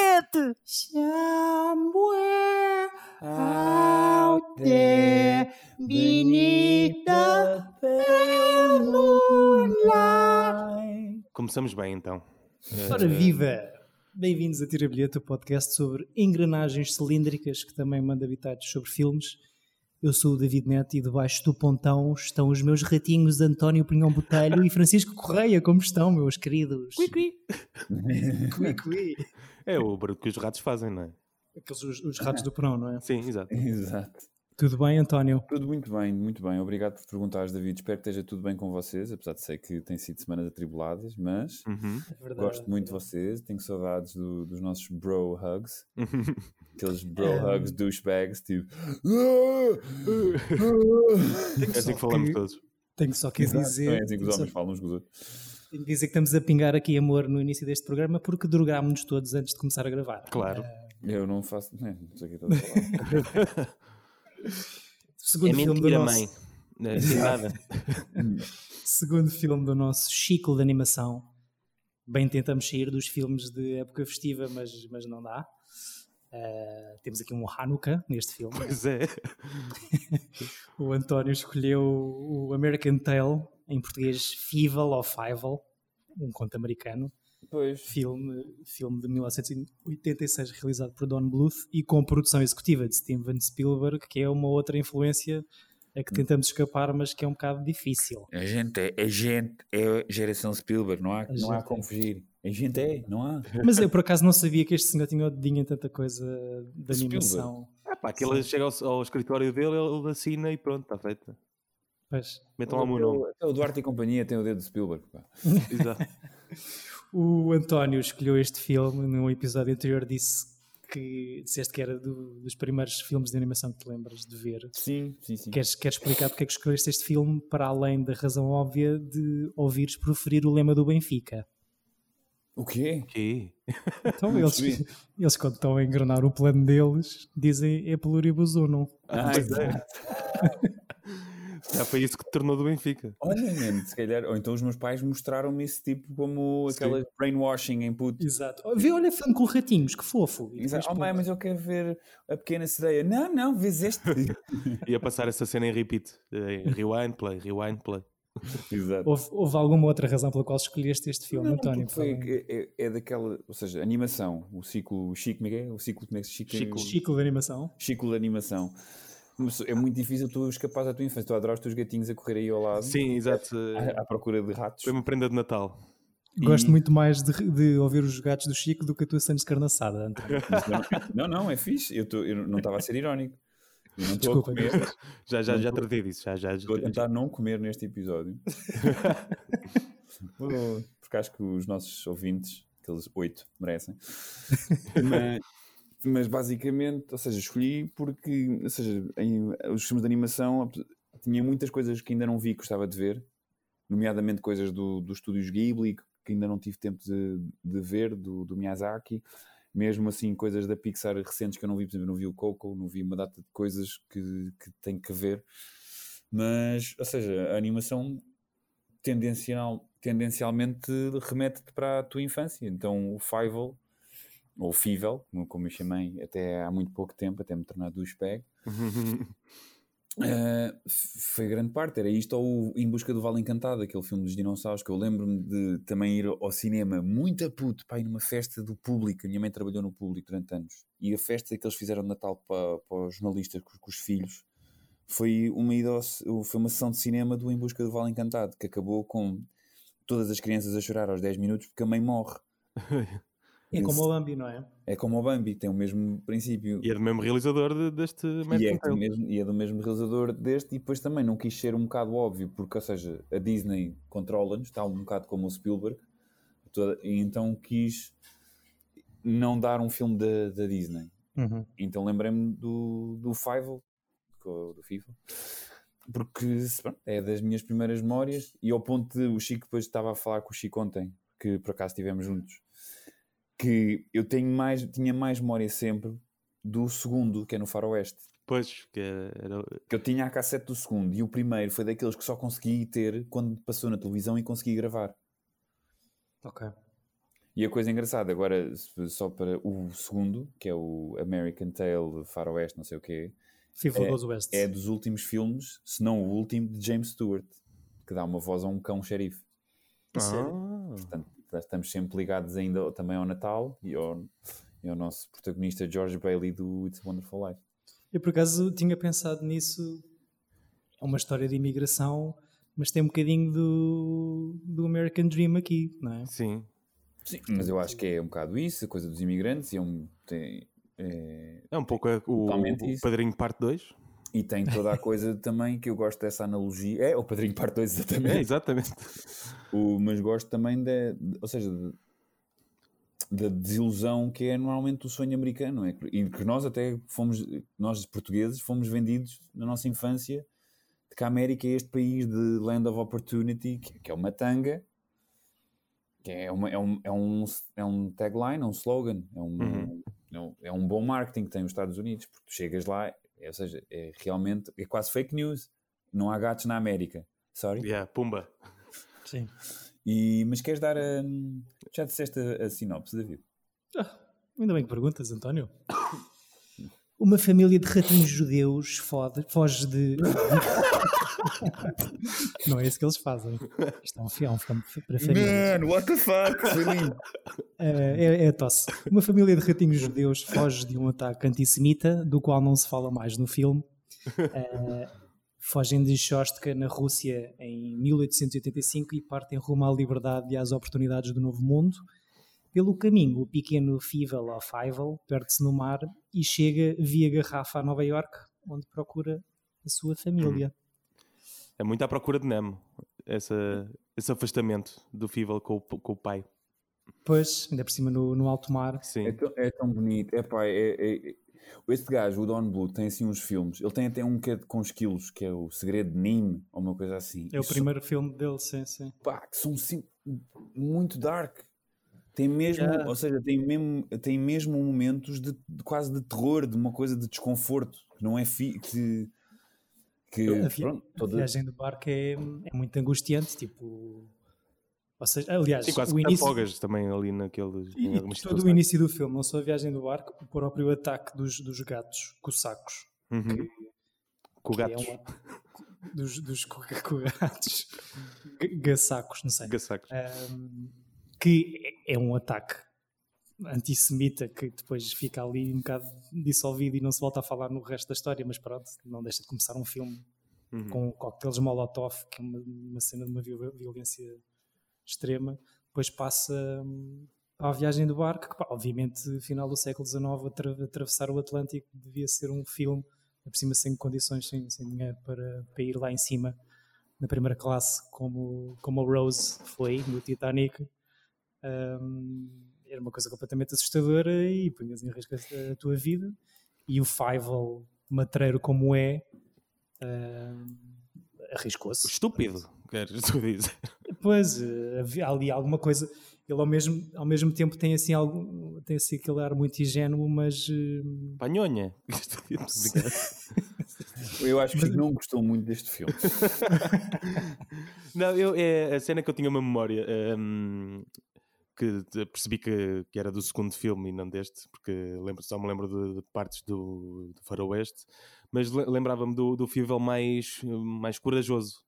bilhete! Somewhere out there beneath the pale moonlight. Começamos bem então. Ora viva! Bem-vindos a Tira Bilhete, o podcast sobre engrenagens cilíndricas que também manda habitados sobre filmes. Eu sou o David Neto e debaixo do pontão estão os meus ratinhos António Pinhão Botelho e Francisco Correia. Como estão, meus queridos? Cui, cui. Cui, cui. É o barulho que os ratos fazem, não é? Aqueles os, os ratos do porão, não é? Sim, exato. Exato. Tudo bem, António? Tudo muito bem, muito bem. Obrigado por perguntares, David. Espero que esteja tudo bem com vocês, apesar de sei que têm sido semanas atribuladas, mas Uhum. É verdade. gosto muito de vocês. Tenho saudades do- dos nossos bro hugs. Aqueles bro É. hugs douchebags, tipo. É assim que falamos todos. Tenho só que Exato, dizer. não é assim que os só- homens falam uns com os outros. Tenho que dizer que estamos a pingar aqui amor no início deste programa porque drogámos-nos todos antes de começar a gravar. Claro. Eu não faço. Não, não sei o que estás a falar. Segundo é filme do nosso, mãe. Não é nada. segundo filme do nosso ciclo de animação. Bem tentamos sair dos filmes de época festiva, mas, mas não dá. Uh, temos aqui um Hanukkah neste filme. Pois é. O António escolheu o American Tale, em português Fievel ou Fievel, um conto americano. Pois. Filme, filme de 1986 realizado por Don Bluth e com produção executiva de Steven Spielberg, que é uma outra influência a que tentamos escapar, mas que é um bocado difícil. A gente é, a gente é geração Spielberg, não há, A não há gente como é. fugir. A gente é, não há. Mas eu por acaso não sabia que este senhor tinha o dedinho em tanta coisa de Spielberg. animação. Ah, pá, aquilo chega ao, ao escritório dele, ele assina e pronto, está feito. Pois. Metam lá o meu nome. O Duarte e companhia tem o dedo de Spielberg. pá. Exato. O António escolheu este filme num episódio anterior disse que disseste que era do- dos primeiros filmes de animação que te lembras de ver. Sim, sim, sim. Queres, queres explicar porque é que escolheste este filme para além da razão óbvia de ouvires proferir o lema do Benfica? O quê? Que? Então Não eles, eles quando estão a engranar o plano deles dizem é pluribus unum. Ah, Pois é. Já foi isso que te tornou do Benfica. Olha, mano, se calhar. Ou então os meus pais mostraram-me esse tipo como Sim. aquela brainwashing em puto. Exato. Vê, olha filme com ratinhos, que fofo. E Exato. Oh, mãe, mas eu quero ver a pequena sereia. Não, não, vês este. Ia passar essa cena em repeat. Em rewind, play, rewind, play. Exato. houve, houve alguma outra razão pela qual escolheste este filme, Não, António? foi, é, é- daquela, ou seja, animação, o ciclo, Chico, como é é? O ciclo, como é que se Chico, Chico. Ciclo de animação. ciclo de animação. É muito difícil tu escapar da tua infância. Tu adoras os teus gatinhos a correr aí ao lado Sim, exato. à, à procura de ratos. Foi uma prenda de Natal. Gosto E- muito mais de, de ouvir os gatos do Chico do que a tua Santos Carnaçada, António. Não, não, é fixe. Eu, tô- eu não estava a ser irónico. Eu não Desculpa, comer. Já, já, Não já tratei disso. Já, já, Estou a tentar não comer neste episódio. Porque acho que os nossos ouvintes, aqueles oito, merecem. Mas, mas basicamente, ou seja, escolhi porque, ou seja, em, os filmes de animação tinha muitas coisas que ainda não vi que gostava de ver, nomeadamente coisas do, dos estúdios Ghibli que ainda não tive tempo de, de ver, do, do Miyazaki. Mesmo assim, coisas da Pixar recentes que eu não vi, por exemplo, não vi o Coco, não vi uma data de coisas que, que tenho que ver. Mas, ou seja, a animação tendencial, tendencialmente remete-te para a tua infância. Então, o Fievel, ou Fível, como, eu chamei até há muito pouco tempo, até me tornar douchebag, Uh, f- foi grande parte, era isto ou Em Busca do Vale Encantado, aquele filme dos dinossauros que eu lembro-me de também ir ao cinema muito a puto, pá, numa festa do público. A minha mãe trabalhou no público durante anos e a festa que eles fizeram de Natal para, para os jornalistas com, com os filhos foi uma, ci- foi uma sessão de cinema do Em Busca do Vale Encantado que acabou com todas as crianças a chorar aos 10 minutos porque a mãe morre. É como o Bambi, não é? É como o Bambi, tem o mesmo princípio. E é do mesmo realizador de- deste E é, do mesmo, e é do mesmo realizador deste, e depois também não quis ser um bocado óbvio, porque, ou seja, a Disney controla-nos, está um bocado como o Spielberg, toda- e então quis não dar um filme da, da Disney. Uhum. Então lembrei-me do, do Fievel, co- do FIFA, porque é das minhas primeiras memórias, e ao ponto de o Chico depois estava a falar com o Chico ontem, que por acaso estivemos juntos, que eu tenho mais, tinha mais memória sempre do segundo, que é no Faroeste. Pois, que era. Que eu tinha a cassete do segundo e o primeiro foi daqueles que só consegui ter quando passou na televisão e consegui gravar. Ok. E a coisa engraçada, agora só para o segundo, que é o American Tale Faroeste, não sei o quê, FIFA É- West. é dos últimos filmes, se não o último, de James Stewart, que dá uma voz a um cão xerife. Ah, Portanto, estamos sempre ligados ainda também ao Natal e ao, e ao nosso protagonista George Bailey do It's a Wonderful Life. Eu por acaso tinha pensado nisso. É uma história de imigração, mas tem um bocadinho do, do American Dream aqui, não é? sim. Sim, mas eu acho que é um bocado isso, a coisa dos imigrantes, e é um, tem, é- É um pouco a- o, o. Padrinho Parte 2. E tem toda a coisa também que eu gosto dessa analogia. É, o Padrinho Parte 2, exatamente. É, exatamente. O- mas gosto também da, de- ou seja, de- da desilusão que é normalmente o sonho americano, é? e que nós até fomos, nós portugueses, fomos vendidos na nossa infância de que a América é este país de land of opportunity, que, que é uma tanga, que é, uma, é, um, é, um, é um tagline, é um slogan, é um, Uhum. é um, é um bom marketing que tem os Estados Unidos, porque tu chegas lá, é, ou seja, é realmente, é quase fake news, não há gatos na América, sorry. Yeah, pumba. Sim. E, mas queres dar a. Já disseste a, a sinopse, David? Ainda bem que perguntas, António. Uma família de ratinhos judeus fode- foge de. Não é isso que eles fazem. Isto é um filme, é um filme para famílias. Man, what the fuck? Foi lindo. É, é, é tosse. Uma família de ratinhos judeus foge de um ataque antissemita, do qual não se fala mais no filme. Eh, fogem de Shostka, na Rússia, em 1885 e partem rumo à liberdade e às oportunidades do novo mundo. Pelo caminho, o pequeno Fievel ou Fievel perde-se no mar e chega via garrafa a Nova York, onde procura a sua família. É muito à procura de Nemo. Essa, esse afastamento do Fível com, o- com o pai. Pois, ainda por cima no, no alto mar. Sim. É tão, é tão bonito. É pá, é, é- é- Este gajo, o Don Blue, tem assim uns filmes. Ele tem até um que é com esquilos, que é o Segredo de Nîmes, ou uma coisa assim. É o são- primeiro filme dele, sim, sim. pá, que são sim, muito dark. Tem mesmo, Yeah. ou seja, tem mesmo, tem mesmo momentos de, de quase de terror, de uma coisa de desconforto, que não é fi, que, que A, vi- pronto, a toda- viagem do barco é, é muito angustiante, tipo... Ou seja, aliás, Sim, quase o início, afogas também ali naqueles. e todo o situações. início do filme, não só a viagem do barco, o próprio ataque dos, dos gatos com sacos. Uhum. Com que é gatos. uma- dos, dos co- co- gatos. Ga- Gassacos, não sei. Gassacos. Ahm, que é é um ataque antissemita que depois fica ali um bocado dissolvido e não se volta a falar no resto da história, mas pronto, não deixa de começar um filme Uhum. com coquetéis Molotov, que é uma, uma cena de uma viol- violência extrema, depois passa hum, para a viagem do barco, que pá, obviamente final do século XIX atra- atravessar o Atlântico devia ser um filme, por cima sem condições, sem, sem dinheiro para, para ir lá em cima na primeira classe, como, como a Rose foi no Titanic. Hum, era uma coisa completamente assustadora e punhas em risco a, tua vida. E o Fievel, matreiro como é, hum, arriscou-se. Estúpido, queres tu dizer? Pois, eh, havia ali alguma coisa. Ele ao mesmo, ao mesmo tempo tem assim, algum, tem assim aquele ar muito ingênuo, mas eh, Panhonha. Eu acho que Chico não gostou muito deste filme. Não, eu, é a cena que eu tinha uma memória hum, que percebi que, que era do segundo filme e não deste, porque lembro, só me lembro de, de partes do, do Faroeste, mas le- lembrava-me do, do Fievel mais, mais corajoso.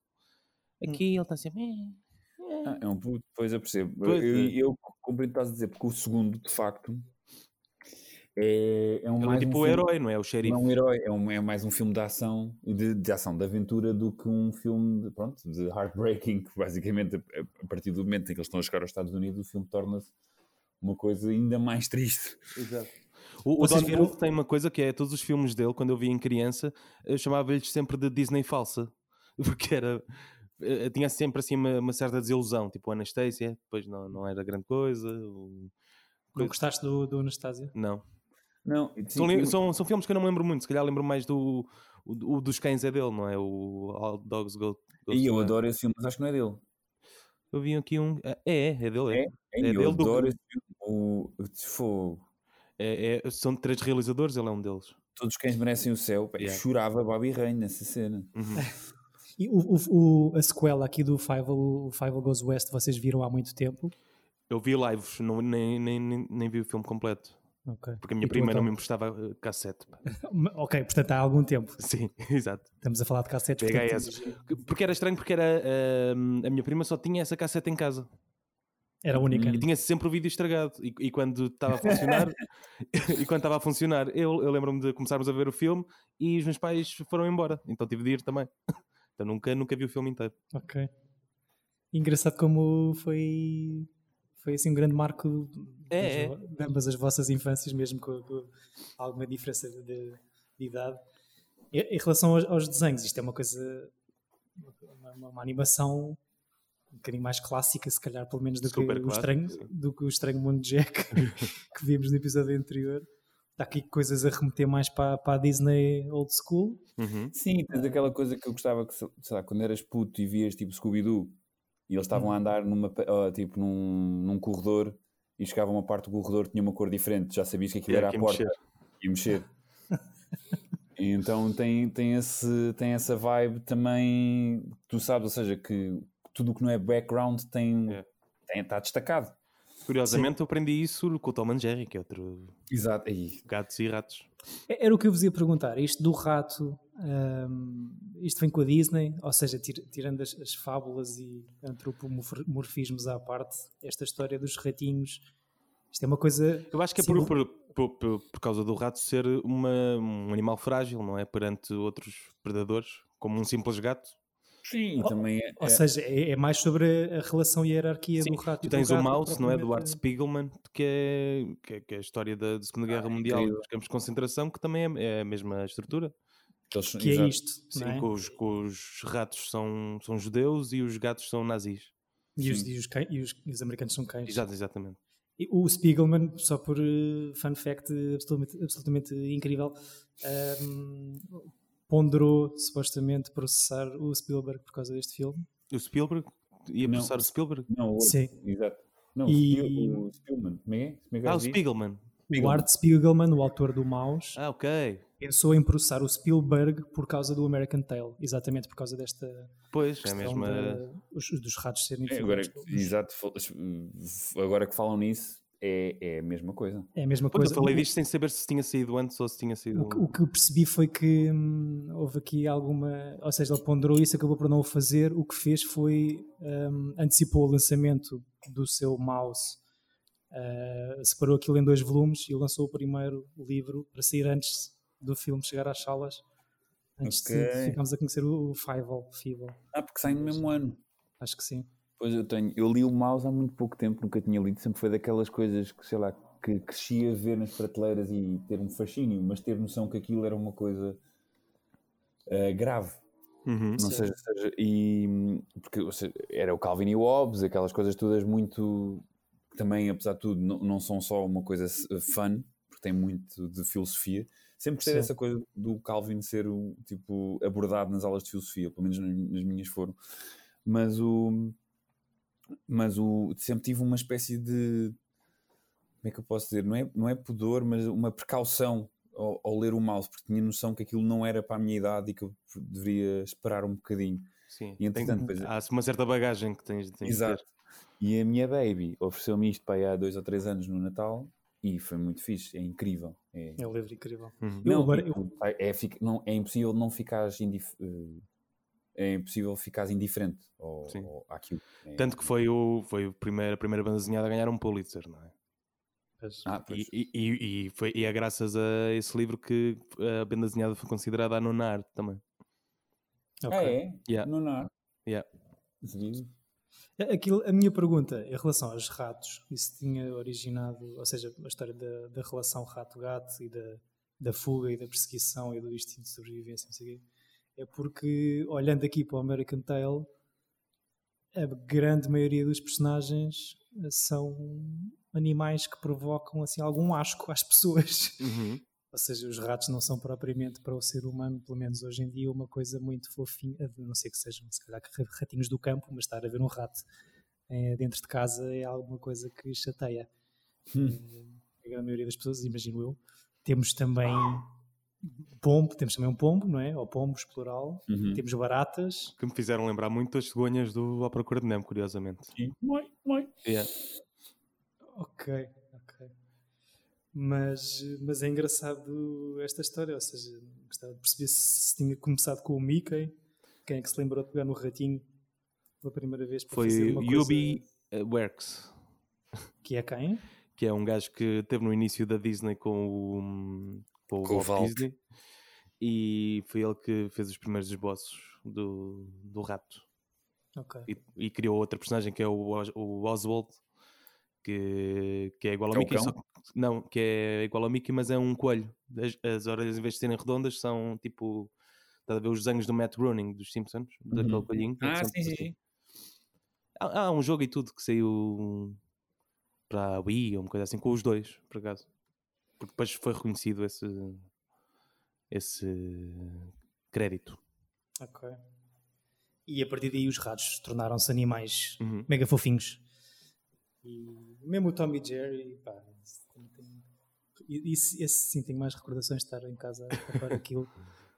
Aqui ele está sempre. "Eh, Ah, é um puto, depois eu percebo. Pois eu, é. eu compreendo o que estás a dizer, porque o segundo, de facto, é, é um Ele é mais tipo um o filme- herói, não é? O Não xerife. é um herói, é, um- é mais um filme de ação, de, de ação, de aventura, do que um filme de, pronto, de heartbreaking, que basicamente, a, partir do momento em que eles estão a chegar aos Estados Unidos, o filme torna-se uma coisa ainda mais triste. O, o Vocês Don viram- tem uma coisa que é todos os filmes dele, quando eu via em criança, eu chamava-lhes sempre de Disney falsa, porque era. eh, Tinha sempre assim uma, uma certa desilusão, tipo o Anastasia, depois não, não era grande coisa. o- não gostaste do, do Anastásia? Não. Não, sim, São, li- eu- são, são filmes que eu não me lembro muito, se calhar lembro mais do. O, o dos cães é dele, não é? O All Dogs Go. Go e eu adoro esse filme, mas acho que não é dele. Eu vi aqui um. É, é, é dele. É. É? É eu dele do- adoro esse filme. O, o Fogo. É- é- são três realizadores, ele é um deles. Todos os cães merecem o céu. Pá, eu Yeah. Chorava Bobby Rain nessa cena. Uhum. E o, o- o- a sequela aqui do Fievel, o Fievel Goes West, vocês viram há muito tempo? Eu vi lives, não, nem, nem, nem, nem vi o filme completo. Ok. Porque a minha E tu, prima não me emprestava eh, cassete. Ok, portanto há algum tempo. Sim, exato. Estamos a falar de cassetes. portanto, VHS. Porque era estranho, porque era, eh, a minha prima só tinha essa cassete em casa. Era a única. E tinha sempre o vídeo estragado. E, e quando estava a funcionar, e quando estava a funcionar, eu, eu lembro-me de começarmos a ver o filme e os meus pais foram embora. Então tive de ir também. Então nunca, nunca vi o filme inteiro. Ok. Engraçado como foi, foi assim um grande marco É, das vo- de ambas as vossas infâncias, mesmo com, com alguma diferença de, de idade. Em, em relação aos, aos desenhos, isto é uma coisa, uma, uma- uma animação um bocadinho mais clássica, se calhar, pelo menos do, que o, estranho, sim. do que o Estranho Mundo Jack que vimos no episódio anterior. Está aqui coisas a remeter mais para, para a Disney old school. Uhum. Sim, tens aquela coisa que eu gostava que, sei lá, quando eras puto e vias tipo Scooby-Doo e eles estavam a andar numa, tipo, num, num corredor e chegava uma parte do corredor tinha uma cor diferente, já sabias que aquilo era que a porta e mexer. E então tem, tem, esse, tem essa vibe também, tu sabes, ou seja, que tudo o que não é background tem, É. tem está destacado. Curiosamente, eu aprendi isso com o Tom and Jerry, que é outro Exato. Aí, gatos e ratos. É- Era o que eu vos ia perguntar. Isto do rato, hum, isto vem com a Disney? Ou seja, tir- tirando as, as fábulas e antropomorfismos à parte, esta história dos ratinhos, isto é uma coisa. Eu acho que é por, por, por, por- por causa do rato ser uma, um animal frágil, não é? Perante outros predadores, como um simples gato. sim, e também é, Ou é- seja, é, é mais sobre a relação e a hierarquia Sim, do rato. Tu e do tens o gato Mouse, não é? Do Art Spiegelman, que é, que é, que é a história da, da Segunda Guerra Mundial, incrível. dos campos de concentração, que também é, é a mesma estrutura. Eles- Que é exato. isto. Sim, não é? que, os, que os ratos são, são judeus e os gatos são nazis. E, os, e os e os- e os americanos são cães. Exato, exatamente. E O Spiegelman, só por eh, fun fact absolutamente, absolutamente incrível, ehm, ponderou supostamente processar o Spielberg por causa deste filme. O Spielberg ia Não. processar o Spielberg? Não, o outro, Sim. exato. Não, E- o, Spiel, o Spielman, como é? é? Como é Ah, o diz? Spiegelman. O Art Spiegelman, o autor do Mouse, Ah, ok. Pensou em processar o Spielberg por causa do American Tail, exatamente por causa desta Pois, é mesma. da- os- dos ratos serem É, agora, exato, fal- agora que falam nisso, é, é a mesma coisa. É a mesma Pois, coisa. eu falei disto sem saber se tinha saído antes ou se tinha sido. O que, o que eu percebi foi que hum, houve aqui alguma. Ou seja, ele ponderou isso, acabou por não o fazer. O que fez foi. hum, antecipou o lançamento do seu mouse. ah, separou aquilo em dois volumes e lançou o primeiro livro para sair antes do filme chegar às salas. Antes de Ok. ficarmos a conhecer o, Fievel, Fievel. Ah, porque sai no mesmo ano. Acho que sim. Pois eu tenho. Eu li o Mouse há muito pouco tempo, nunca tinha lido. Sempre foi daquelas coisas que, sei lá, que crescia a ver nas prateleiras e ter um fascínio, mas ter noção que aquilo era uma coisa eh, grave. Uhum. Não seja, seja- e porque ou seja, era o Calvin e o Hobbes, aquelas coisas todas muito que também, apesar de tudo, não, não são só uma coisa s- fun, porque tem muito de filosofia. Sempre gostei dessa coisa do Calvin ser o, tipo abordado nas aulas de filosofia, pelo menos nas, minhas foram. Mas o mas o sempre tive uma espécie de como é que eu posso dizer? Não é, não é pudor, mas uma precaução ao, ao ler o mouse, porque tinha noção que aquilo não era para a minha idade e que eu deveria esperar um bocadinho. Sim. E entretanto, Tem- depois- há uma certa bagagem que tens, tens de Exato. ter. E a minha baby ofereceu-me isto para aí há dois ou três anos no Natal e foi muito fixe, é incrível. É, É um livro incrível. Uhum. Eu não, agora- tipo, é, fica- não, é impossível não ficares indif- eh, é impossível ficares indiferente ao, Sim. ao, àquilo. É- Tanto que foi, o, foi o primeiro, a primeira banda desenhada a ganhar um Pulitzer, não é? Ah. E, e, e, foi, e é graças a esse livro que a banda desenhada foi considerada a nona arte também. ok. Ah, é? Yeah. Não, não. Yeah. Sabia? Aquilo, a minha pergunta em relação aos ratos, isso tinha originado, ou seja, a história da, da relação rato-gato e da, da fuga e da perseguição e do instinto de sobrevivência, não sei o quê, é porque, olhando aqui para o American Tail, a grande maioria dos personagens eh, são animais que provocam assim, algum asco às pessoas. Uhum. Ou seja, os ratos não são propriamente para o ser humano, pelo menos hoje em dia, uma coisa muito fofinha, a não ser que sejam, se calhar, ratinhos do campo, mas estar a ver um rato eh, dentro de casa é alguma coisa que chateia. Eh, A grande maioria das pessoas, imagino eu. Temos também pombo, temos também um pombo, não é? Ou pombos, plural. Uhum. Temos baratas. Que me fizeram lembrar muito as cegonhas do À Procura de Nemo, curiosamente. Sim. Moi, moi. Yeah. Ok, ok. Mas, mas é engraçado esta história, ou seja, gostava de perceber se, se tinha começado com o Mickey, quem é que se lembrou de pegar no ratinho pela primeira vez para Foi fazer uma Yubi coisa Works, que é quem? que é um gajo que teve no início da Disney com o, com o Com Walt. Disney e foi ele que fez os primeiros esboços do, do rato Ok. e, e criou outra personagem que é o, o Oswald que, que é igual ao É o Mickey cão? só não, que é igual ao Mickey mas é um coelho as, as orelhas em vez de serem redondas são tipo estás a ver os desenhos do Matt Groening dos Simpsons daquele Uhum. coelhinho Ah, são sim, sim, sim. Há, há um jogo e tudo que saiu para a Wii ou uma coisa assim, com os dois, por acaso. Porque depois foi reconhecido esse, esse crédito. Ok. E a partir daí os ratos tornaram-se animais Uhum. mega fofinhos. E mesmo o Tom e Jerry, pá, e- esse, sim tem mais recordações de estar em casa a aquilo.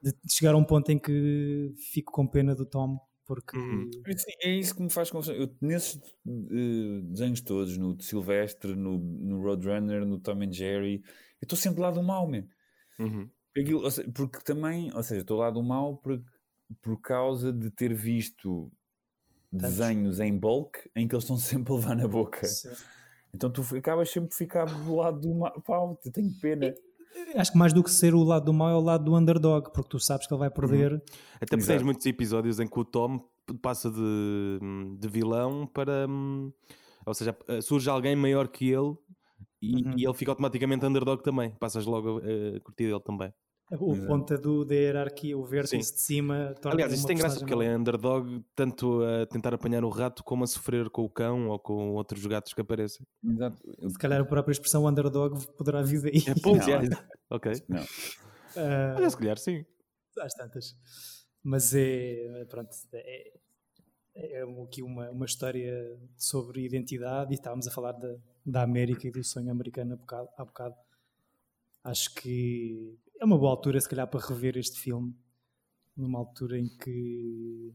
De chegar a um ponto em que fico com pena do Tom, porque Uhum. Sim, É isso que me faz confusão. Eu, nesses eh, desenhos todos, no Silvestre, no, no Roadrunner, no Tom and Jerry, eu estou sempre lá do mal, man. Uhum. Aquilo, ou seja, porque também, ou seja, estou lá do mal por, por causa de ter visto desenhos em bulk em que eles estão sempre a levar na boca. Sim. Então tu acabas sempre por ficar do lado do mal. Pau, eu tenho pena. acho que mais do que ser o lado do mal é o lado do underdog, porque tu sabes que ele vai perder. Até porque tens muitos episódios em que o Tom passa de, de vilão para. hum, Ou seja, surge alguém maior que ele e, Uhum. e ele fica automaticamente underdog também. Passas logo a, a curtir dele também. O Exato. ponta do, da hierarquia, o vértice de cima. torna Aliás, isto tem graça porque ele é underdog tanto a tentar apanhar o rato como a sofrer com o cão ou com outros gatos que aparecem. Exato. Se calhar a própria expressão underdog poderá vir daí. É, pois, Não, é. Ok. Não. Ah, Olha, se calhar sim. às tantas. Mas é, pronto, é, é aqui uma, uma história sobre identidade e estávamos a falar da, da América e do sonho americano há bocado, há bocado. Acho que é uma boa altura, se calhar, para rever este filme, numa altura em que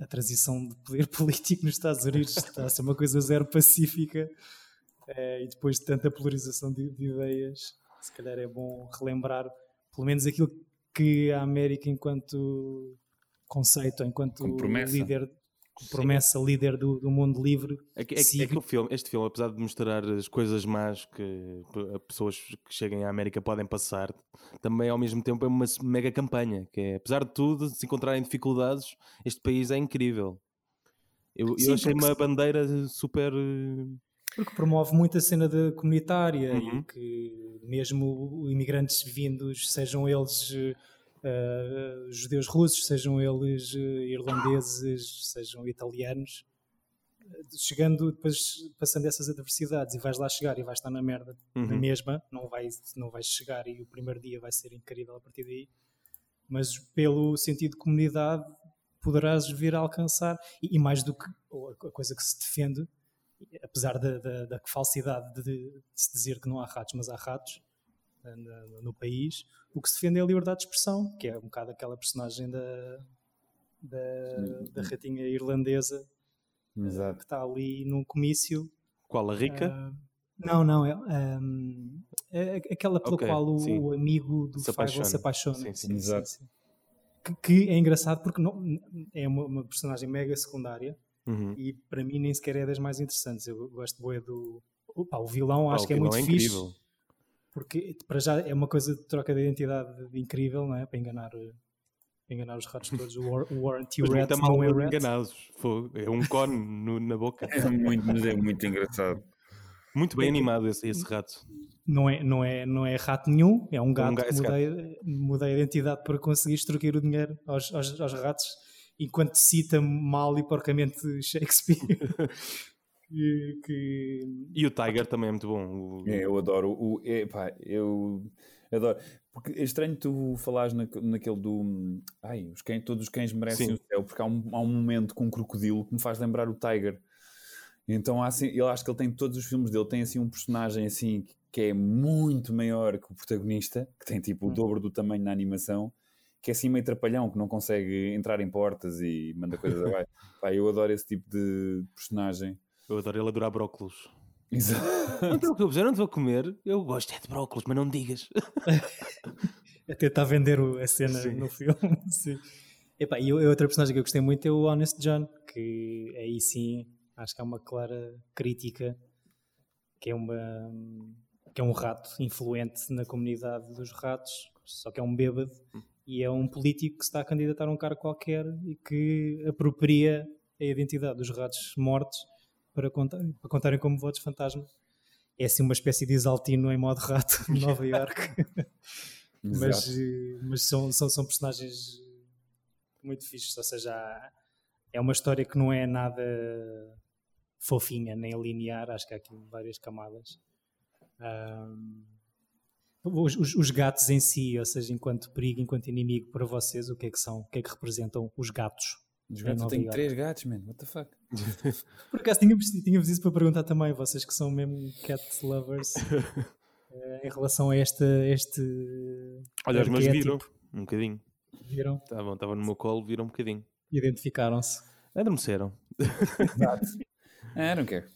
a transição de poder político nos Estados Unidos está a ser uma coisa zero pacífica eh, e depois de tanta polarização de, de ideias, se calhar é bom relembrar pelo menos aquilo que a América, enquanto conceito, enquanto Como promessa. líder, promessa, líder do, do mundo livre, É que, é é que filme, este filme, apesar de mostrar as coisas más que pessoas que cheguem à América podem passar, também ao mesmo tempo é uma mega campanha. Que é, apesar de tudo, de se encontrarem dificuldades, este país é incrível. Eu, eu Sim, achei porque uma se- bandeira super. eh, porque promove muito a cena da comunitária Uhum. e que mesmo imigrantes vindos, sejam eles eh, judeus russos, sejam eles eh, irlandeses, sejam italianos, eh, chegando depois passando essas adversidades e vais lá chegar e vais estar na merda na Uhum. mesma, não vais, não vais chegar e o primeiro dia vai ser incrível a partir daí, mas pelo sentido de comunidade poderás vir a alcançar, e, e mais do que a coisa que se defende, apesar da, da- da falsidade de, de se dizer que não há ratos, mas há ratos no, no país, o que se defende é a liberdade de expressão, que é um bocado aquela personagem da, da, da ratinha irlandesa Exato. que está ali num comício Qual? A rica? ah, não, não, é, ahm, é aquela pela Ok, qual o, sim. o amigo do Se se apaixona. Sim, sim. Exato. Que, que é engraçado porque não, é uma, uma personagem mega secundária Uhum. e para mim nem sequer é das mais interessantes. Eu gosto bué do. Opa, o vilão Pá, acho o que é muito é fixe incrível. Porque para já é uma coisa de troca de identidade incrível, não é? Para enganar, eh, para enganar os ratos todos. O, War, o Warren T. Mas Rat não é rat. enganados. É um cone no- na boca. É muito, mas é muito engraçado. Muito bem animado esse, esse rato. Não é, não, é, não é rato nenhum, é um gato ga- que esse mudei, mudei a identidade para conseguir extorquir o dinheiro aos, aos, aos ratos, enquanto cita mal e porcamente Shakespeare. que, que- E o Tiger também é muito bom. O- É, eu adoro. O, é, pá, eu adoro. Porque é estranho tu falares na, naquele do. Ai, os cães, todos os cães merecem Sim. o céu, porque há um, há um momento com um crocodilo que me faz lembrar o Tiger. Então assim, eu acho que ele tem todos os filmes dele, tem assim um personagem assim que é muito maior que o protagonista, que tem tipo o Hum. dobro do tamanho na animação, que é assim meio trapalhão, que não consegue entrar em portas e manda coisas abaixo. Pá, eu adoro esse tipo de personagem. Eu adoro ele adorar brócolos. Exato. Não te preocupes, eu não te vou comer, eu gosto é de brócolis, mas não me digas. A tentar vender a cena Sim. no filme. Sim. Epá, e outra personagem que eu gostei muito é o Honest John, que aí sim acho que há uma clara crítica que é uma que é um rato influente na comunidade dos ratos, só que é um bêbado e é um político que se está a candidatar a um cargo qualquer e que apropria a identidade dos ratos mortos para, contar, para contarem como votos fantasma. É assim uma espécie de exaltino em modo rato de Nova Iorque. mas, eh, mas são, são, são personagens muito fixes, ou seja, há- é uma história que não é nada fofinha nem linear, acho que há aqui várias camadas. Ahm, os, os- os gatos em si, ou seja, enquanto perigo, enquanto inimigo para vocês, o que é que são? O que é que representam os gatos? Gatos, eu tenho Iorque. três gatos, man. What the fuck? Por acaso tínhamos, tínhamos isso para perguntar também, vocês que são mesmo cat lovers, eh, em relação a esta, este. Olha, os meus viram um bocadinho. Viram? Estavam, estavam no meu colo, viram um bocadinho. Identificaram-se. Adormeceram. Exato. Ah, não quero.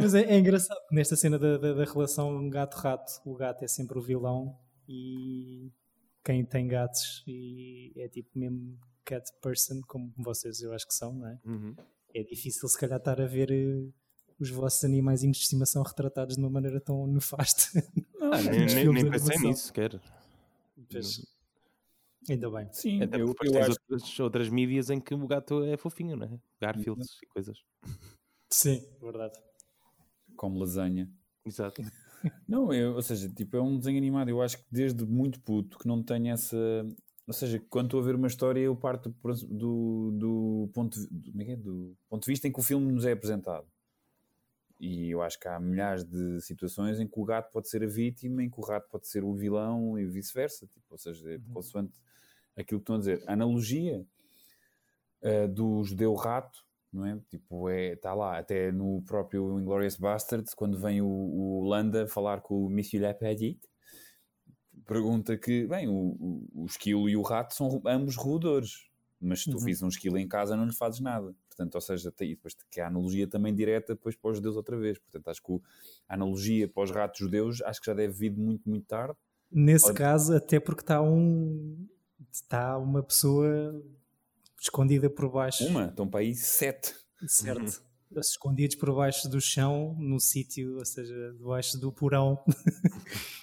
Mas é, é engraçado que nesta cena da, da, da relação gato-rato, o gato é sempre o vilão e quem tem gatos e é tipo mesmo cat person, como vocês eu acho que são, não é? Uhum. É difícil se calhar estar a ver eh, os vossos animaizinhos de estimação retratados de uma maneira tão nefasta. Ah, nem, nem, nem pensei nisso sequer. Pois, Ainda bem. Sim, Até eu, depois eu tens acho. outras, outras mídias em que o gato é fofinho, não é? Garfields e coisas. Sim, verdade. Como lasanha. Exato. Não, eu, ou seja, tipo, é um desenho animado. Eu acho que desde muito puto que não tenho essa. Ou seja, quando estou a ver uma história, eu parto do, do, ponto, de- do, é é? do ponto de vista em que o filme nos é apresentado. E eu acho que há milhares de situações em que o gato pode ser a vítima, em que o rato pode ser o vilão e vice-versa. Tipo, ou seja, é consoante aquilo que estão a dizer. A analogia ah, do judeu rato, não é? Tipo, é, está lá, até no próprio Inglourious Basterds, quando vem o, o Landa falar com o Monsieur Lapidite, pergunta que, bem, o, o, o esquilo e o rato são ambos roedores, mas se tu Uhum. vis um esquilo em casa não lhe fazes nada. Portanto, ou seja, tem, e depois que há a analogia também direta depois para os judeus outra vez. Portanto, acho que o- a analogia para os ratos judeus acho que já deve vir de muito, muito tarde. Nesse Olha- caso, até porque está um. Está uma pessoa escondida por baixo. Uma, estão para aí sete. Certo. Escondidos por baixo do chão, num sítio, ou seja, debaixo do porão.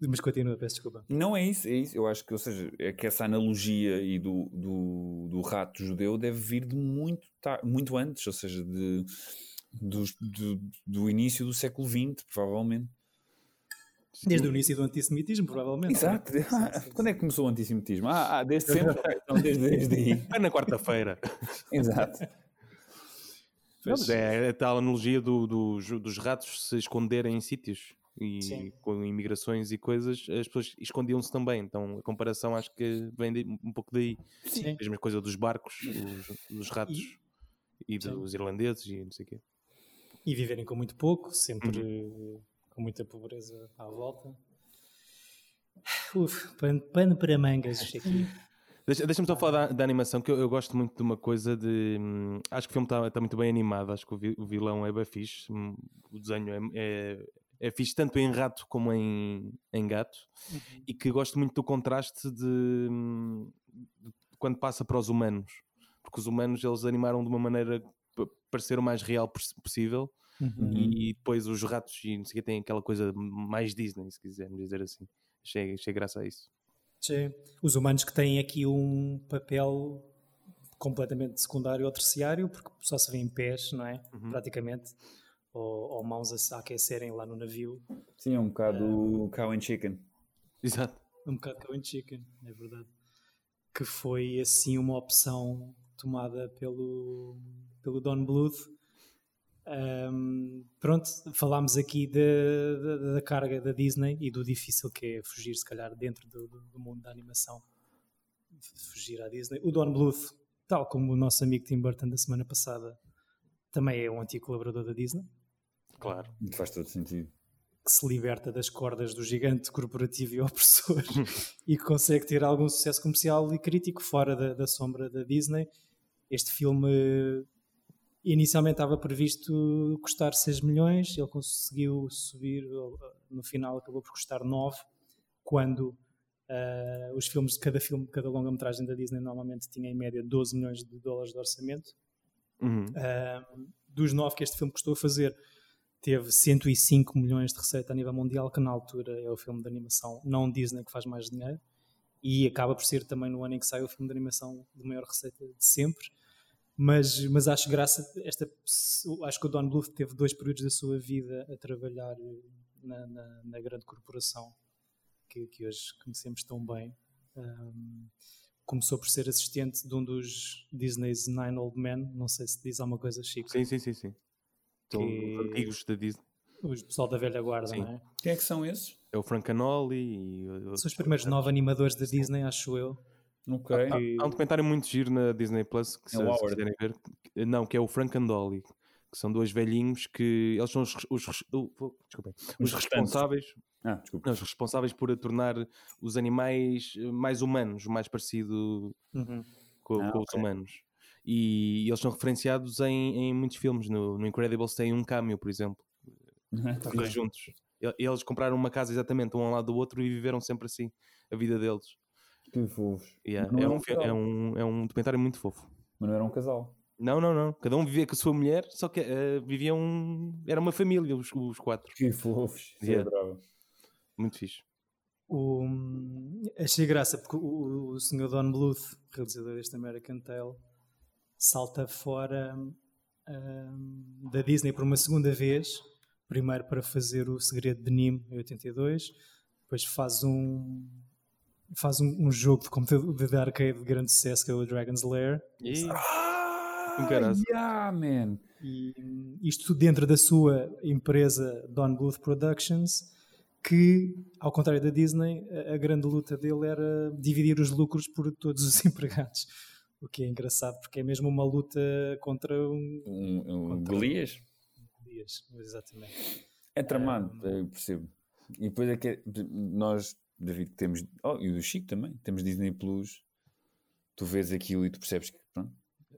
Mas continua, peço desculpa. Não é isso, é isso. Eu acho que, ou seja, é que essa analogia e do, do, do rato judeu deve vir de muito, muito antes, ou seja, de, dos- do, do início do século XX, provavelmente. Desde o início do antissemitismo, provavelmente. Exato. Ah, Quando é que começou o antissemitismo? Ah, ah, desde sempre. Então, desde, desde aí. É na quarta-feira. Exato. Não, mas é a tal analogia do- dos, dos ratos se esconderem em sítios e Sim. com imigrações e coisas, as pessoas escondiam-se também. Então a comparação acho que vem de- um pouco daí. Sim. A mesma coisa dos barcos, os- dos ratos e, Sim. dos irlandeses e não sei o quê. E viverem com muito pouco, sempre eh, com muita pobreza à volta. Uf, pano, pano para mangas aqui. Deixa- Deixa-me só falar da, da animação, que eu, eu gosto muito de uma coisa de. hum, acho que o filme está muito bem animado, acho que o, vi- o vilão é bem fixe, hum, o desenho é, é, é fixe tanto em rato como em, em gato, e que gosto muito do contraste de, de quando passa para os humanos, porque os humanos eles animaram de uma maneira para parecer o mais real poss- possível, Uhum. e depois os ratos e não sei o que têm aquela coisa mais Disney, se quisermos dizer assim. Achei, achei graça a isso. Sim. Os humanos que têm aqui um papel completamente secundário ou terciário, porque só se vê em pés, não é? Praticamente. Ou, ou mãos a se aquecerem lá no navio. Sim, é um bocado cow and chicken. Exato. Um bocado cow and chicken, é verdade. Que foi assim uma opção tomada pelo, pelo Don Bluth. Ahm, pronto, falámos aqui da, da, da carga da Disney e do difícil que é fugir, se calhar, dentro do, do- do mundo da animação. Fugir à Disney. O Don Bluth, tal como o nosso amigo Tim Burton da semana passada, também é um antigo colaborador da Disney Claro. Faz todo sentido. que se liberta das cordas do gigante corporativo e opressor e que consegue ter algum sucesso comercial e crítico fora da, da sombra da Disney. Este filme inicialmente estava previsto custar 6 milhões, ele conseguiu subir, no final acabou por custar 9, quando uh, os filmes de cada filme, cada longa-metragem da Disney normalmente tinha em média 12 milhões de dólares de orçamento. Uhum. Uh, dos 9 que este filme custou a fazer, teve 105 milhões de receita a nível mundial, que na altura é o filme de animação não Disney que faz mais dinheiro, e acaba por ser também no ano em que sai o filme de animação de maior receita de sempre. Mas, mas acho graça, esta, acho que o Don Bluth teve dois períodos da sua vida a trabalhar na, na, na grande corporação que, que, hoje conhecemos tão bem. Um, começou por ser assistente de um dos Disney's Nine Old Men, não sei se diz alguma coisa, Chico. Sim, sim, sim, sim. Que... os antigos da Disney. Os pessoal da velha guarda, Sim. não é? Quem é que são esses? É o Frank Anoli e... São os primeiros nove animadores da Disney, acho eu. Ok. Há, há um documentário muito giro na Disney Plus que É se, o se quiserem ver. Não, que é o Frank and Dolly. Que são dois velhinhos que eles são os, os, o- o- desculpem, os Os responsáveis, Ah, não, os responsáveis por tornar os animais mais humanos, mais parecido Uhum. com, Ah, com os ok. humanos. E eles são referenciados em, em muitos filmes. No, no Incredibles tem um cameo, por exemplo, os dois juntos. E- Eles compraram uma casa exatamente um ao lado do outro e viveram sempre assim a vida deles. Que fofos. Yeah, é, um, um é, um, é um documentário muito fofo. Mas não era um casal. Não, não, não. Cada um vivia com a sua mulher, só que eh, viviam. Era uma família, os, os quatro. Que fofos. Isso Yeah. Muito fixe. O, achei graça porque o, o Sr. Don Bluth, realizador deste American Tale, salta fora hum, da Disney por uma segunda vez. Primeiro para fazer o Segredo de Nîmes em 82, depois faz um faz um, um jogo de computador de arcade de grande sucesso que é o Dragon's Lair E Ah, yeah, man. e isto tudo dentro da sua empresa Don Bluth Productions que, ao contrário da Disney, a, a grande luta dele era dividir os lucros por todos os empregados. O que é engraçado, porque é mesmo uma luta contra um. Um, um Contra- Golias. Dias, exatamente. É tramado, eu percebo. E depois é que é- nós, David, temos. Oh, e o Chico também. Temos Disney Plus. Tu vês aquilo e tu percebes que pronto,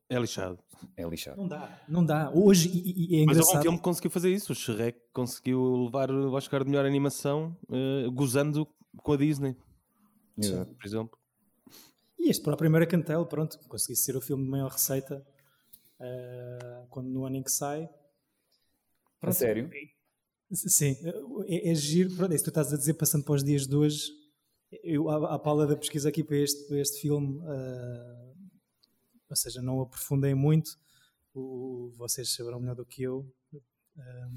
é lixado. é lixado. Não dá. Não dá. Hoje, e, e é Mas houve um engraçado. filme conseguiu fazer isso. O Shrek conseguiu levar o Oscar de melhor animação eh, gozando com a Disney, Exato. por exemplo. E este próprio American Tale, pronto, conseguiu ser o filme de maior receita ah, quando, no ano em que sai. A Pronto, sério? Sim, é, é giro. Pronto, é isso que tu estás a dizer, passando para os dias de hoje. Eu, à, à pala da pesquisa aqui para este, para este filme, ah, ou seja, não aprofundei muito, o- vocês saberão melhor do que eu. Ah,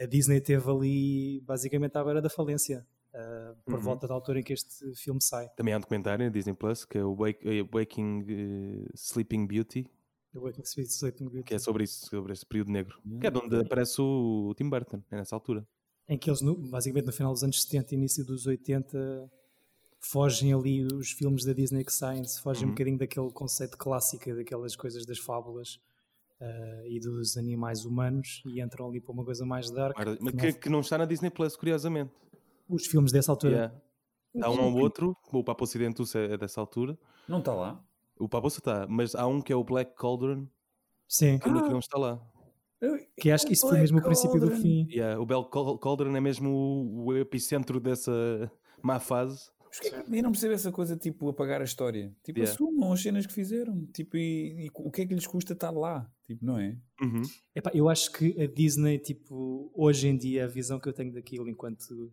a Disney teve ali basicamente à beira da falência, ah, por Uhum. volta da altura em que este filme sai. Também há um documentário na Disney Plus que é o Wake- eh, Waking eh, Sleeping Beauty, The Waking Sleeping Beauty. que é sobre isso, sobre esse período negro. Que é de onde aparece o Tim Burton, é nessa altura. em que eles, no- basicamente no final dos anos 70 e início dos 80, fogem ali os filmes da Disney que saem, se fogem um Uhum. bocadinho daquele conceito clássico, daquelas coisas das fábulas ah, e dos animais humanos e entram ali para uma coisa mais dark. Mas que que, não- que não está na Disney Plus, curiosamente. Os filmes dessa altura. Yeah. Há um ou outro, o Papo Ocidentus é dessa altura. Não está lá? O Papo está, mas há um que é o Black Cauldron Sim, que, não- que não está lá. que acho que isso foi mesmo o princípio do fim. Yeah, o Black Cal- Cauldron é mesmo o, epicentro dessa má fase. Que é Eu não percebo essa coisa, tipo, apagar a história. Tipo, Yeah. assumam as cenas que fizeram. Tipo, e, e o que é que lhes custa estar lá? Tipo, não é? Uhum. Epá, eu acho que a Disney, tipo, hoje em dia, a visão que eu tenho daquilo enquanto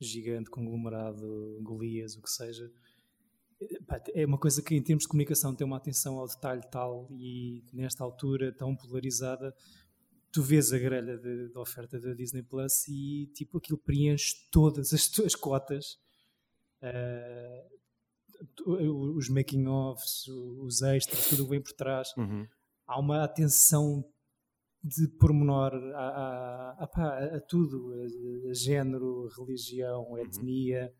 gigante, conglomerado, Golias, o que seja, é uma coisa que em termos de comunicação tem uma atenção ao detalhe tal e nesta altura tão polarizada, tu vês a grelha de oferta da Disney Plus e tipo aquilo preenche todas as tuas cotas. Tu- os making-offs, os extras, tudo vem por trás Uhum. há uma atenção de pormenor a, a, a, pá, a tudo, a, a género, religião, etnia,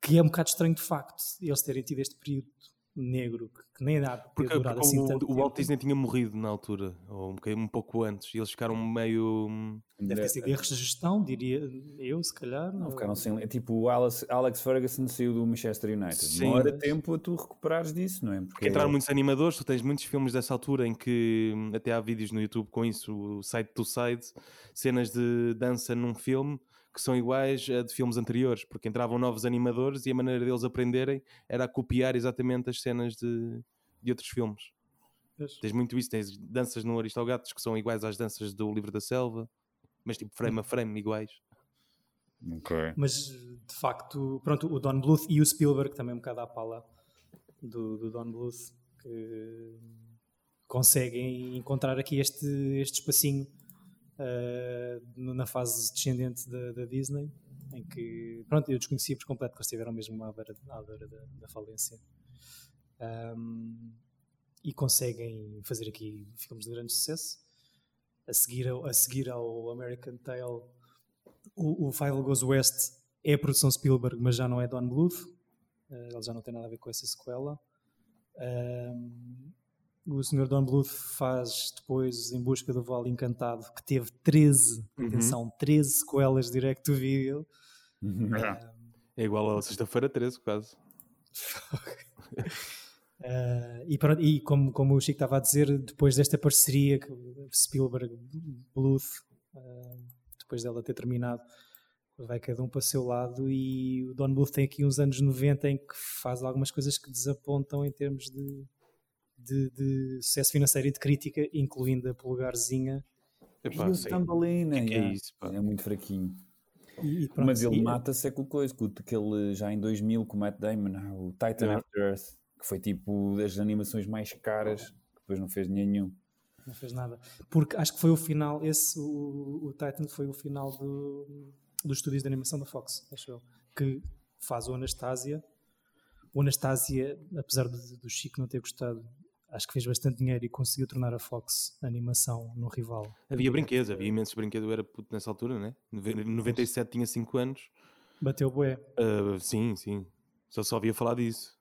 que é um bocado estranho de facto eles terem tido este período negro que, nem dá Porque, porque assim o, tanto o Walt. Disney tinha morrido na altura, ou um, bocadinho- um pouco antes, e eles ficaram meio. hum, Deve ter sido erros de gestão, diria eu, se calhar. Não, ou- ficaram sem. É tipo o Alex, Alex Ferguson saiu do Manchester United. Sim. Demora tempo a tu recuperares disso, não é? Porque entraram muitos animadores, tu tens muitos filmes dessa altura em que hum, até há vídeos no YouTube com isso, o side to side, cenas de dança num filme que são iguais a de filmes anteriores, porque entravam novos animadores e a maneira deles aprenderem era a copiar exatamente as cenas de, de outros filmes. Pois. Tens muito isso, tens danças no Aristogatos que são iguais às danças do Livro da Selva, mas tipo frame a frame iguais. Ok. Mas de facto, pronto, o Don Bluth e o Spielberg também um bocado à pala do, do Don Bluth que conseguem encontrar aqui este, este espacinho no- na fase descendente da, da Disney em que pronto, eu desconhecia por completo que eles estiveram mesmo à beira, à beira da, da falência Ahm, e conseguem fazer aqui filmes de grande sucesso a seguir ao, a seguir ao American Tail o, o Final Goes West é a produção Spielberg, mas já não é Don Bluth. Eh, ele já não tem nada a ver com essa sequela. Ahm, o Sr. Don Bluth faz depois Em Busca do Vale Encantado, que teve 13, Uhum. atenção, 13 sequelas direct to video. É igual à Sexta-feira 13, quase. Eh, e, pronto, e como, como o Chico estava a dizer, depois desta parceria que Spielberg-Bluth, eh, depois dela ter terminado, vai cada um para o seu lado e o Don Bluth tem aqui uns anos 90 em que faz algumas coisas que desapontam em termos de, de, de sucesso financeiro e de crítica, incluindo a polegarzinha. Epá, e o sim. Thumbelina, Que que é isso, pá? É muito fraquinho. E, e pronto, Mas ele mata-se é com o coisa, com aquele já em 2000 com o Matt Damon, ah, o Titan Yeah. After Earth, que foi tipo das animações mais caras, que depois não fez nenhum. Não fez nada. Porque acho que foi o final, esse, o, o Titan foi o final do, dos estúdios de animação da Fox, acho eu, que faz o Anastasia. O Anastasia, apesar do, do Chico não ter gostado, acho que fez bastante dinheiro e conseguiu tornar a Fox a animação no rival. Havia brinquedos, havia imensos brinquedos. Eu era puto nessa altura, né? Em 97 tinha 5 anos. Bateu bué, Ah, sim, sim. Só só havia falar disso.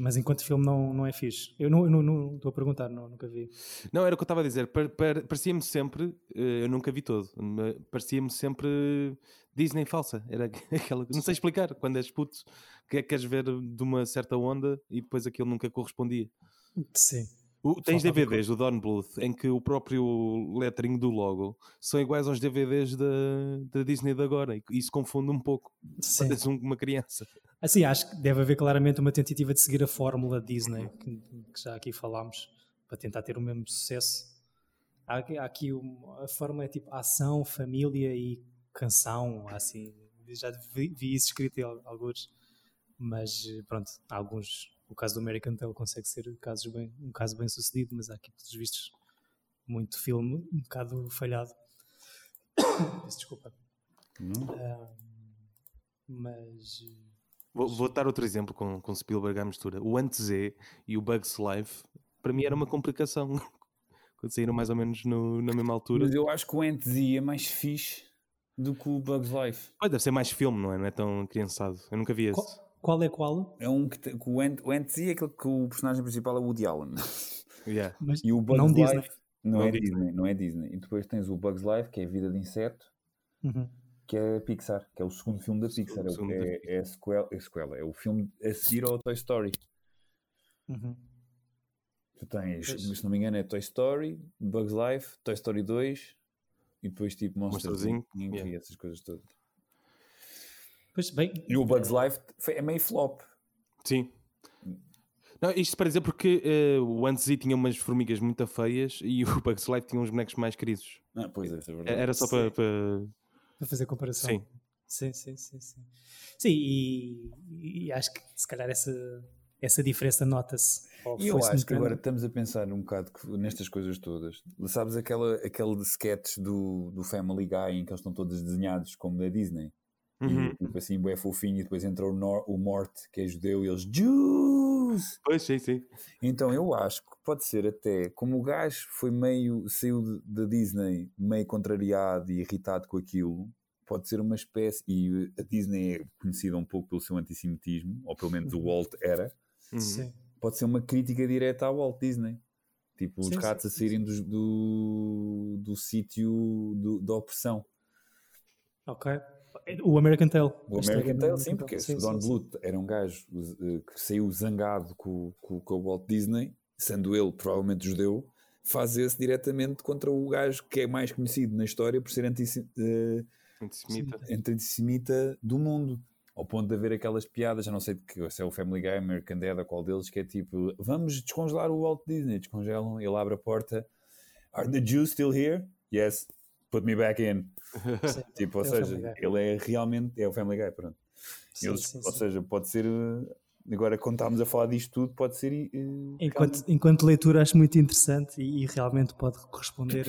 mas enquanto filme não, não é fixe. Eu não não- não estou a perguntar, não, nunca vi. Não, era o que eu estava a dizer. Par- par- Parecia-me sempre, eh, eu nunca vi todo, parecia-me sempre Disney falsa. Era aquela, não sei explicar, quando és puto, que queres ver de uma certa onda e depois aquilo nunca correspondia. Sim. O- tens DVDs do Don Bluth em que o próprio lettering do logo são iguais aos DVDs da, da Disney de agora e isso confunde um pouco. Sim. Parece um- uma criança. Assim, acho que deve haver claramente uma tentativa de seguir a fórmula Disney, que, que já aqui falámos, para tentar ter o mesmo sucesso. Há, aqui- há aqui a fórmula é tipo ação, família e canção, assim, já vi, vi isso escrito em al- alguns, mas eh, pronto, alguns, o caso do American Tail consegue ser casos bem, um caso bem sucedido, mas há aqui, pelos vistos, muito filme, um bocado falhado. Peço desculpa. Ah, mas... Vou, vou dar outro exemplo com, com Spielberg à mistura. O Antes E e o Bugs Life, para mim era uma complicação. Quando saíram mais ou menos no- na mesma altura. Mas eu acho que o Ant-Z é mais fixe do que o Bugs Life. Pois, deve ser mais filme, não é? Não é tão criançado. Eu nunca vi esse. Qual, qual é qual? É um que, te- que o Ant- o é aquele que o personagem principal é o Woody Allen. Yeah. Mas E o Bugs não Life Disney. não Não é Disney. Disney, não é Disney. E depois tens o Bugs Life, que é a vida de inseto, Uhum. que é Pixar, que é o segundo filme da Pixar. É, o- da é, é a sequela, é a sequela, é o filme a seguir ao Toy Story. Uhum. Tu tens, Pois. se não me engano, é Toy Story, Bugs Life, Toy Story 2 e depois tipo Inc. Inc, yeah. e essas coisas todas. Pois bem, E o Bugs Life foi, é meio flop. Sim. Não, isto para dizer porque eh, o Antes E tinha umas formigas muito feias e o Bugs Life tinha uns bonecos mais queridos. Ah, pois é, isso é verdade. Era só para. para- para fazer comparação. Sim. Sim, sim, sim. Sim, sim e, e acho que se calhar essa, essa diferença nota-se. E eu acho que agora estamos a pensar um bocado que- nestas coisas todas. Sabes aquela, aquele de sketch do, do Family Guy em que eles estão todos desenhados como da Disney? Uhum. E tipo assim, é fofinho, e depois entra o, Nor o Mort, que é judeu, e eles Jews! Pois, sim, sim. Então eu acho que pode ser até, como o gajo foi meio, saiu da Disney meio contrariado e irritado com aquilo, pode ser uma espécie, e a Disney é conhecida um pouco pelo seu antissemitismo, ou pelo menos o Walt era, Uhum. Sim. pode ser uma crítica direta ao Walt Disney. Tipo, os Sim, ratos sim, a saírem dos- do, do sítio do- da opressão. Ok. O American Tail. O American Tail, sim, porque o sim, Don sim. Bluth era um gajo eh, que saiu zangado com, com, com o Walt Disney, sendo ele provavelmente judeu, faz esse diretamente contra o gajo que é mais conhecido na história por ser eh, Antissemita. antissemita do mundo. Ao ponto de haver aquelas piadas, já não sei de que se é o Family Guy, American Dad, a qual deles, que é tipo: vamos descongelar o Walt Disney. Descongelam, ele abre a porta. Are the Jews still here? Yes. Put me back in. Sim. Tipo, ou É seja, ele é realmente. É o Family Guy, pronto. Sim, Eles- sim, ou sim. seja, pode ser. eh, Agora, quando estávamos a falar disto tudo, pode ser. eh, Enquanto, enquanto leitura acho muito interessante e, e realmente pode corresponder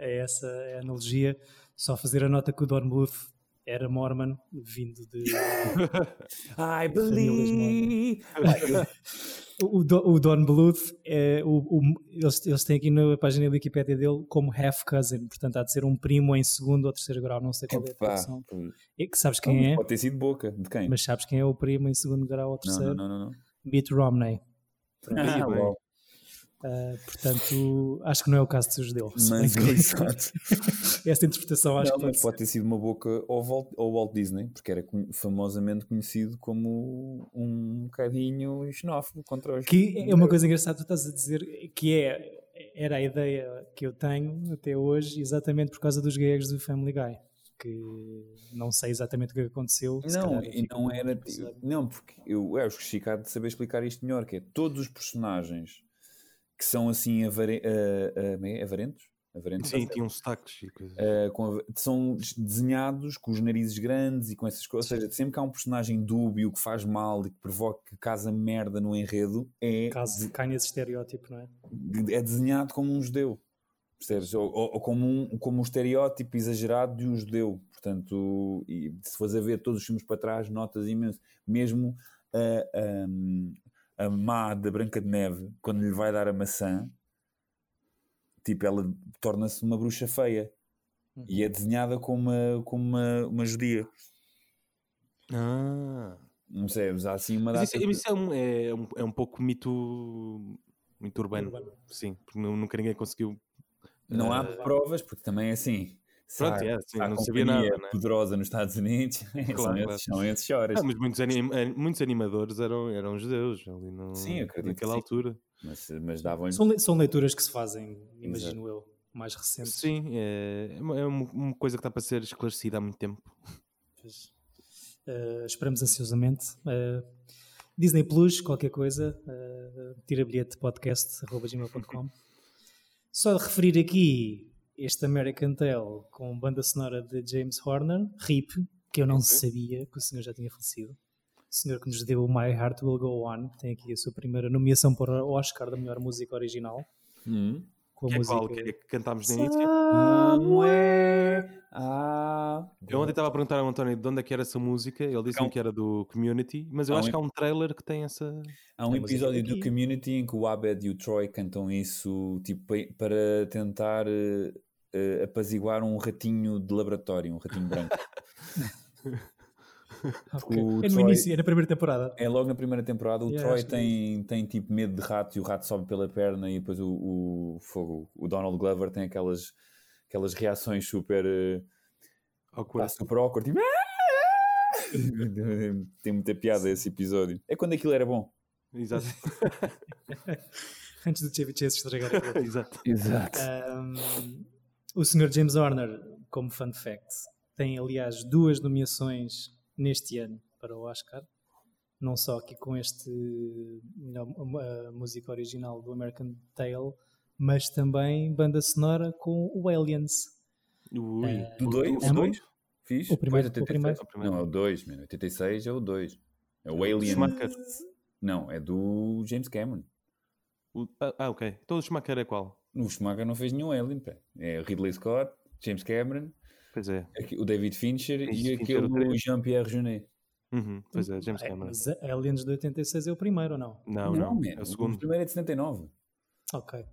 a, a essa analogia, só fazer a nota que o Don Bluth era Mormon, vindo de... I believe. O, o Do- o Don Bluth, é, o, o- eles, eles têm aqui na página da Wikipédia dele como half cousin, portanto há de ser um primo em segundo ou terceiro grau, não sei qual é a tradução. E que sabes quem é, Pode ter sido boca. De quem? mas sabes quem é o primo em segundo grau ou não, terceiro? não, não, não. não. Mitt Romney. Ah, bem. Ah, portanto, acho que não é o caso de ser judeu. Se bem Mas, que exato. esta interpretação acho Não, que pode pode ter sido uma boca ao Walt, ao Walt Disney, porque era famosamente conhecido como um bocadinho xenófobo contra os. Que é uma coisa engraçada, tu estás a dizer que é, era a ideia que eu tenho até hoje, exatamente por causa dos gags do Family Guy. Que não sei exatamente o que aconteceu. se Não, e não era. episódio. Não, porque eu, acho que o Chico há de saber explicar isto melhor, que é todos os personagens que são assim avare, como é? avarentos? Avarentos? Sim, tinha um sotaques e coisas. Uh, são des- desenhados com os narizes grandes e com essas coisas. Ou seja, sempre que há um personagem dúbio que faz mal e que provoca que casa merda no enredo, é, Caso cai nesse estereótipo, não é? é desenhado como um judeu. Percebes? Ou, ou- ou como, um, como um estereótipo exagerado de um judeu. Portanto, e se fores a ver todos os filmes para trás, notas imenso. Mesmo a, a, a má da Branca de Neve, quando lhe vai dar a maçã, tipo, ela torna-se uma bruxa feia. E é desenhada como uma, como uma, uma judia. Ah. Não sei, há assim uma Mas data. isso, isso é, um, é, um, é um pouco mito, mito urbano. Urbano. Sim, porque nu- nunca ninguém conseguiu. Não há eh, provas, porque também é assim. Pronto, é, sim, não sabia companhia nada, né? poderosa nos Estados Unidos, são, Claro, esses, são esses choras. Ah, mas muitos, anim- muitos animadores eram, eram judeus ali no, Sim, acredito que naquela sim. altura. Mas, mas davam-lhe. São, le- são leituras que se fazem, imagino eu, mais recentes. Sim, é, é uma, é uma- uma coisa que está para ser esclarecida há muito tempo. Pois. Eh, esperamos ansiosamente. Eh, Disney Plus, qualquer coisa, uh, tira bilhete podcast.gmail.com. Só de referir aqui este American Tail com banda sonora de James Horner, RIP, que eu não sabia que o senhor já tinha falecido. O senhor que nos deu o My Heart Will Go On, tem aqui a sua primeira nomeação para o Oscar da melhor música original. Hum. Com a Que é música. qual que, é que cantámos no início? Somewhere out Eu ontem estava a perguntar ao António de onde é que era essa música. Ele disse-me que era do Community, mas eu Há acho um- que há um trailer que tem essa. Há um música episódio do. Community em que o Abed e o Troy cantam isso tipo, pa- para tentar eh, apaziguar um ratinho de laboratório, um ratinho branco. Ok. o É no Troy- início, é na primeira temporada. É logo na primeira temporada. O Yeah, Troy é tem, tem tipo medo de rato e o rato sobe pela perna e depois o, o fogo. O Donald Glover tem aquelas, aquelas reações super. eh, awkward. super awkward. Tipo, tem muita piada esse episódio. É quando aquilo era bom. Exato. Antes do Chevy Chase estragar a. Exato. Exato. Um, o Sr. James Horner, como fun fact, tem aliás duas nomeações neste ano para o Oscar. Não só aqui com este melhor, a música original do American Tail, mas também banda sonora com o Aliens. Ui. Eh, Do 2? é O bom? 2? Fiz? O primeiro- Pois, o primeiro. 86. Não, é o 2, mano. 86 é o 2. É o do Alien. Schumacher. Não, é do James Cameron. O- ah, ah, ok. Então o Schumacher é qual? O Schumacher não fez nenhum Alien, pá. É Ridley Scott, James Cameron, Pois é. aqui- o David Fincher e Fincher aquele. Jean-Pierre Jeunet. Uhum, pois é, James É, Cameron. mas a Aliens de 86 é o primeiro ou não? Não, não. man, É o segundo. primeiro é de 79. Ok.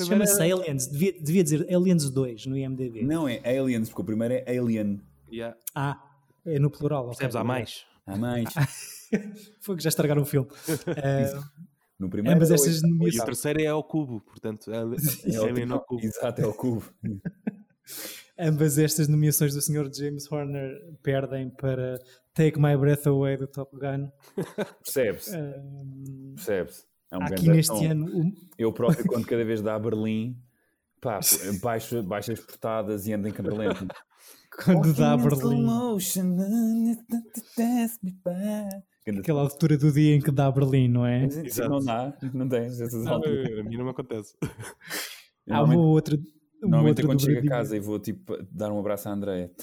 Chama-se era- Aliens, devia, devia dizer Aliens 2 no IMDb. Não, é Aliens, porque o primeiro é Alien. Yeah. Ah, é no plural. Percebes? Há mais. Há mais. Foi que já estragaram o filme. Eh, No primeiro Ambas é estas oito, E nomeações- o terceiro é ao cubo, portanto, é, É é ao cubo. Exato, é o cubo. Ambas estas nomeações do Sr. James Horner perdem para Take My Breath Away do Top Gun. Percebe-se, Ahm, percebe-se. É um aqui grande neste ano um- Eu próprio, quando cada vez dá a Berlim, pá, baixo, baixo as portadas e ando em câmera lenta. quando dá a Berlim, aquela altura do dia em que dá a Berlim, não é? Exato. Não dá, não tens essas Não, alturas. a mim não me acontece. Há uma outra. Uma Normalmente outra é quando chego a casa e vou tipo dar um abraço à Andréia.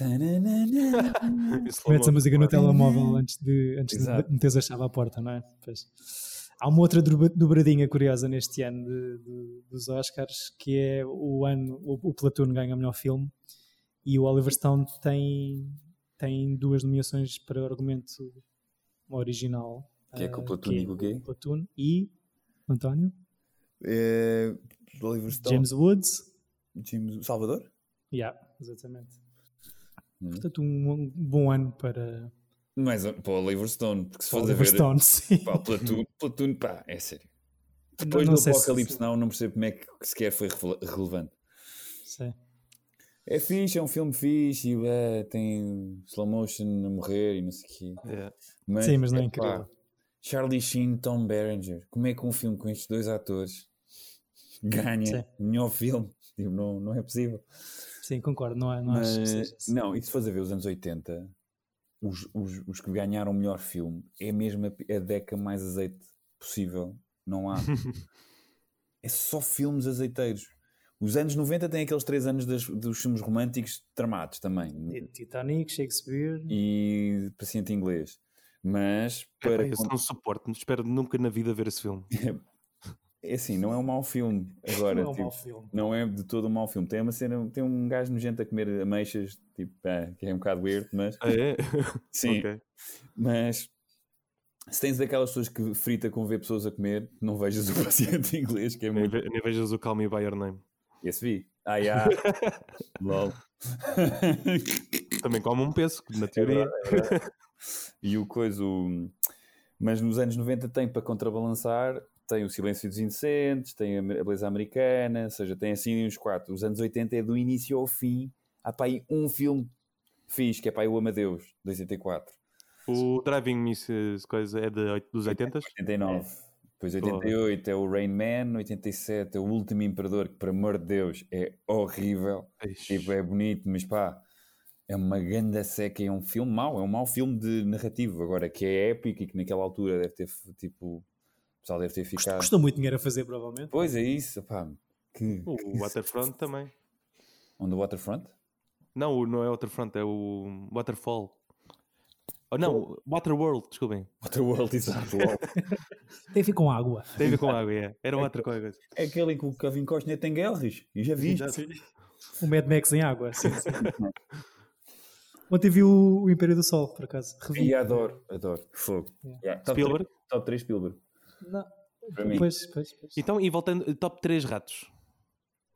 Metes a música no telemóvel antes de, antes de meteres a chave à porta, não é? Pois. Há uma outra dobra- dobradinha curiosa neste ano de- de- dos Oscars, que é o ano, o, o Platoon ganha o melhor filme e o Oliver Stone tem, tem duas nomeações para o argumento original. Que é com o ah, Platoon que é e o? Platoon e António, É, Oliver Stone. James Woods. James Salvador? Yeah, exatamente. Hum. Portanto, um, bom ano para, Mas para o Oliver Stone, porque se para fores a Oliver ver. Stone, sim. Pá, o Platoon, Platoon, pá, é sério. Depois não do sei se- Apocalipse, não, não percebo como é que sequer foi rele- relevante. Sim. É fixe, é um filme fixe, e, é, tem slow motion a morrer e não sei o quê. É. Mas, Sim, mas não é epá, incrível. Charlie Sheen, Tom Berenger, como é que um filme com estes dois atores ganha Sim. o melhor filme? Tipo, não, não é possível. Sim, concordo, não, é, não acho que Mas, seja assim. não, e se fores a ver os anos 80, os, os, os que ganharam o melhor filme é mesmo a, a década mais azeite possível. Não há. é só filmes azeiteiros. Os anos 90 têm aqueles três anos das- dos filmes românticos tramados também. Titanic, Shakespeare. E paciente inglês. Mas para. Epá, eu não suporto, espero nunca na vida ver esse filme. É assim, não é um mau filme. Agora, não é um tipo, mau filme. não é de todo um mau filme. Tem uma cena, tem um gajo nojento a comer ameixas, tipo, pá, que é um bocado weird, mas Ah, é? sim. Ok. Mas se tens aquelas pessoas que frita com ver pessoas a comer, não vejas o paciente inglês, que é Nem, muito. nem vejas o Call Me By Your Name. Esse vi. Ah, já. Lol. Também come um peso, na É teoria. e o coisa. o- Mas nos anos 90 tem para contrabalançar, tem o Silêncio dos Inocentes, tem a Beleza Americana, ou seja, tem assim uns quatro. Os anos 80 é do início ao fim. Há para aí um filme fixe, que é para aí o Amadeus, de 84. O Driving Miss coisa é de, dos 80 89. Depois 88 é o Rain Man, 87 é o Último Imperador, que por amor de Deus é horrível. Tipo, é bonito, mas pá, é uma grande seca e é um filme mau, é um mau filme de narrativo, agora que é épico e que naquela altura deve ter, tipo, o pessoal deve ter ficado. custou muito dinheiro a fazer, provavelmente. Pois é isso, pá. Que, O Waterfront também. On the Waterfront? Não, o- não é Waterfront, é o Waterfall. Oh, não, Waterworld, desculpem. Waterworld, exato. Tem a ver com água. Tem a ver com água, é. Era outra coisa. é aquele em que o Kevin Costner tem guerras, e já vi. Exato. O Mad Max em água. Sim, sim. Ontem vi o, o Império do Sol, por acaso. Revi. E adoro, adoro. Fogo. Yeah, top Spielberg? 3, top 3 Spielberg. Não. Para mim. Pois, pois, pois. Então, e voltando, top 3 ratos.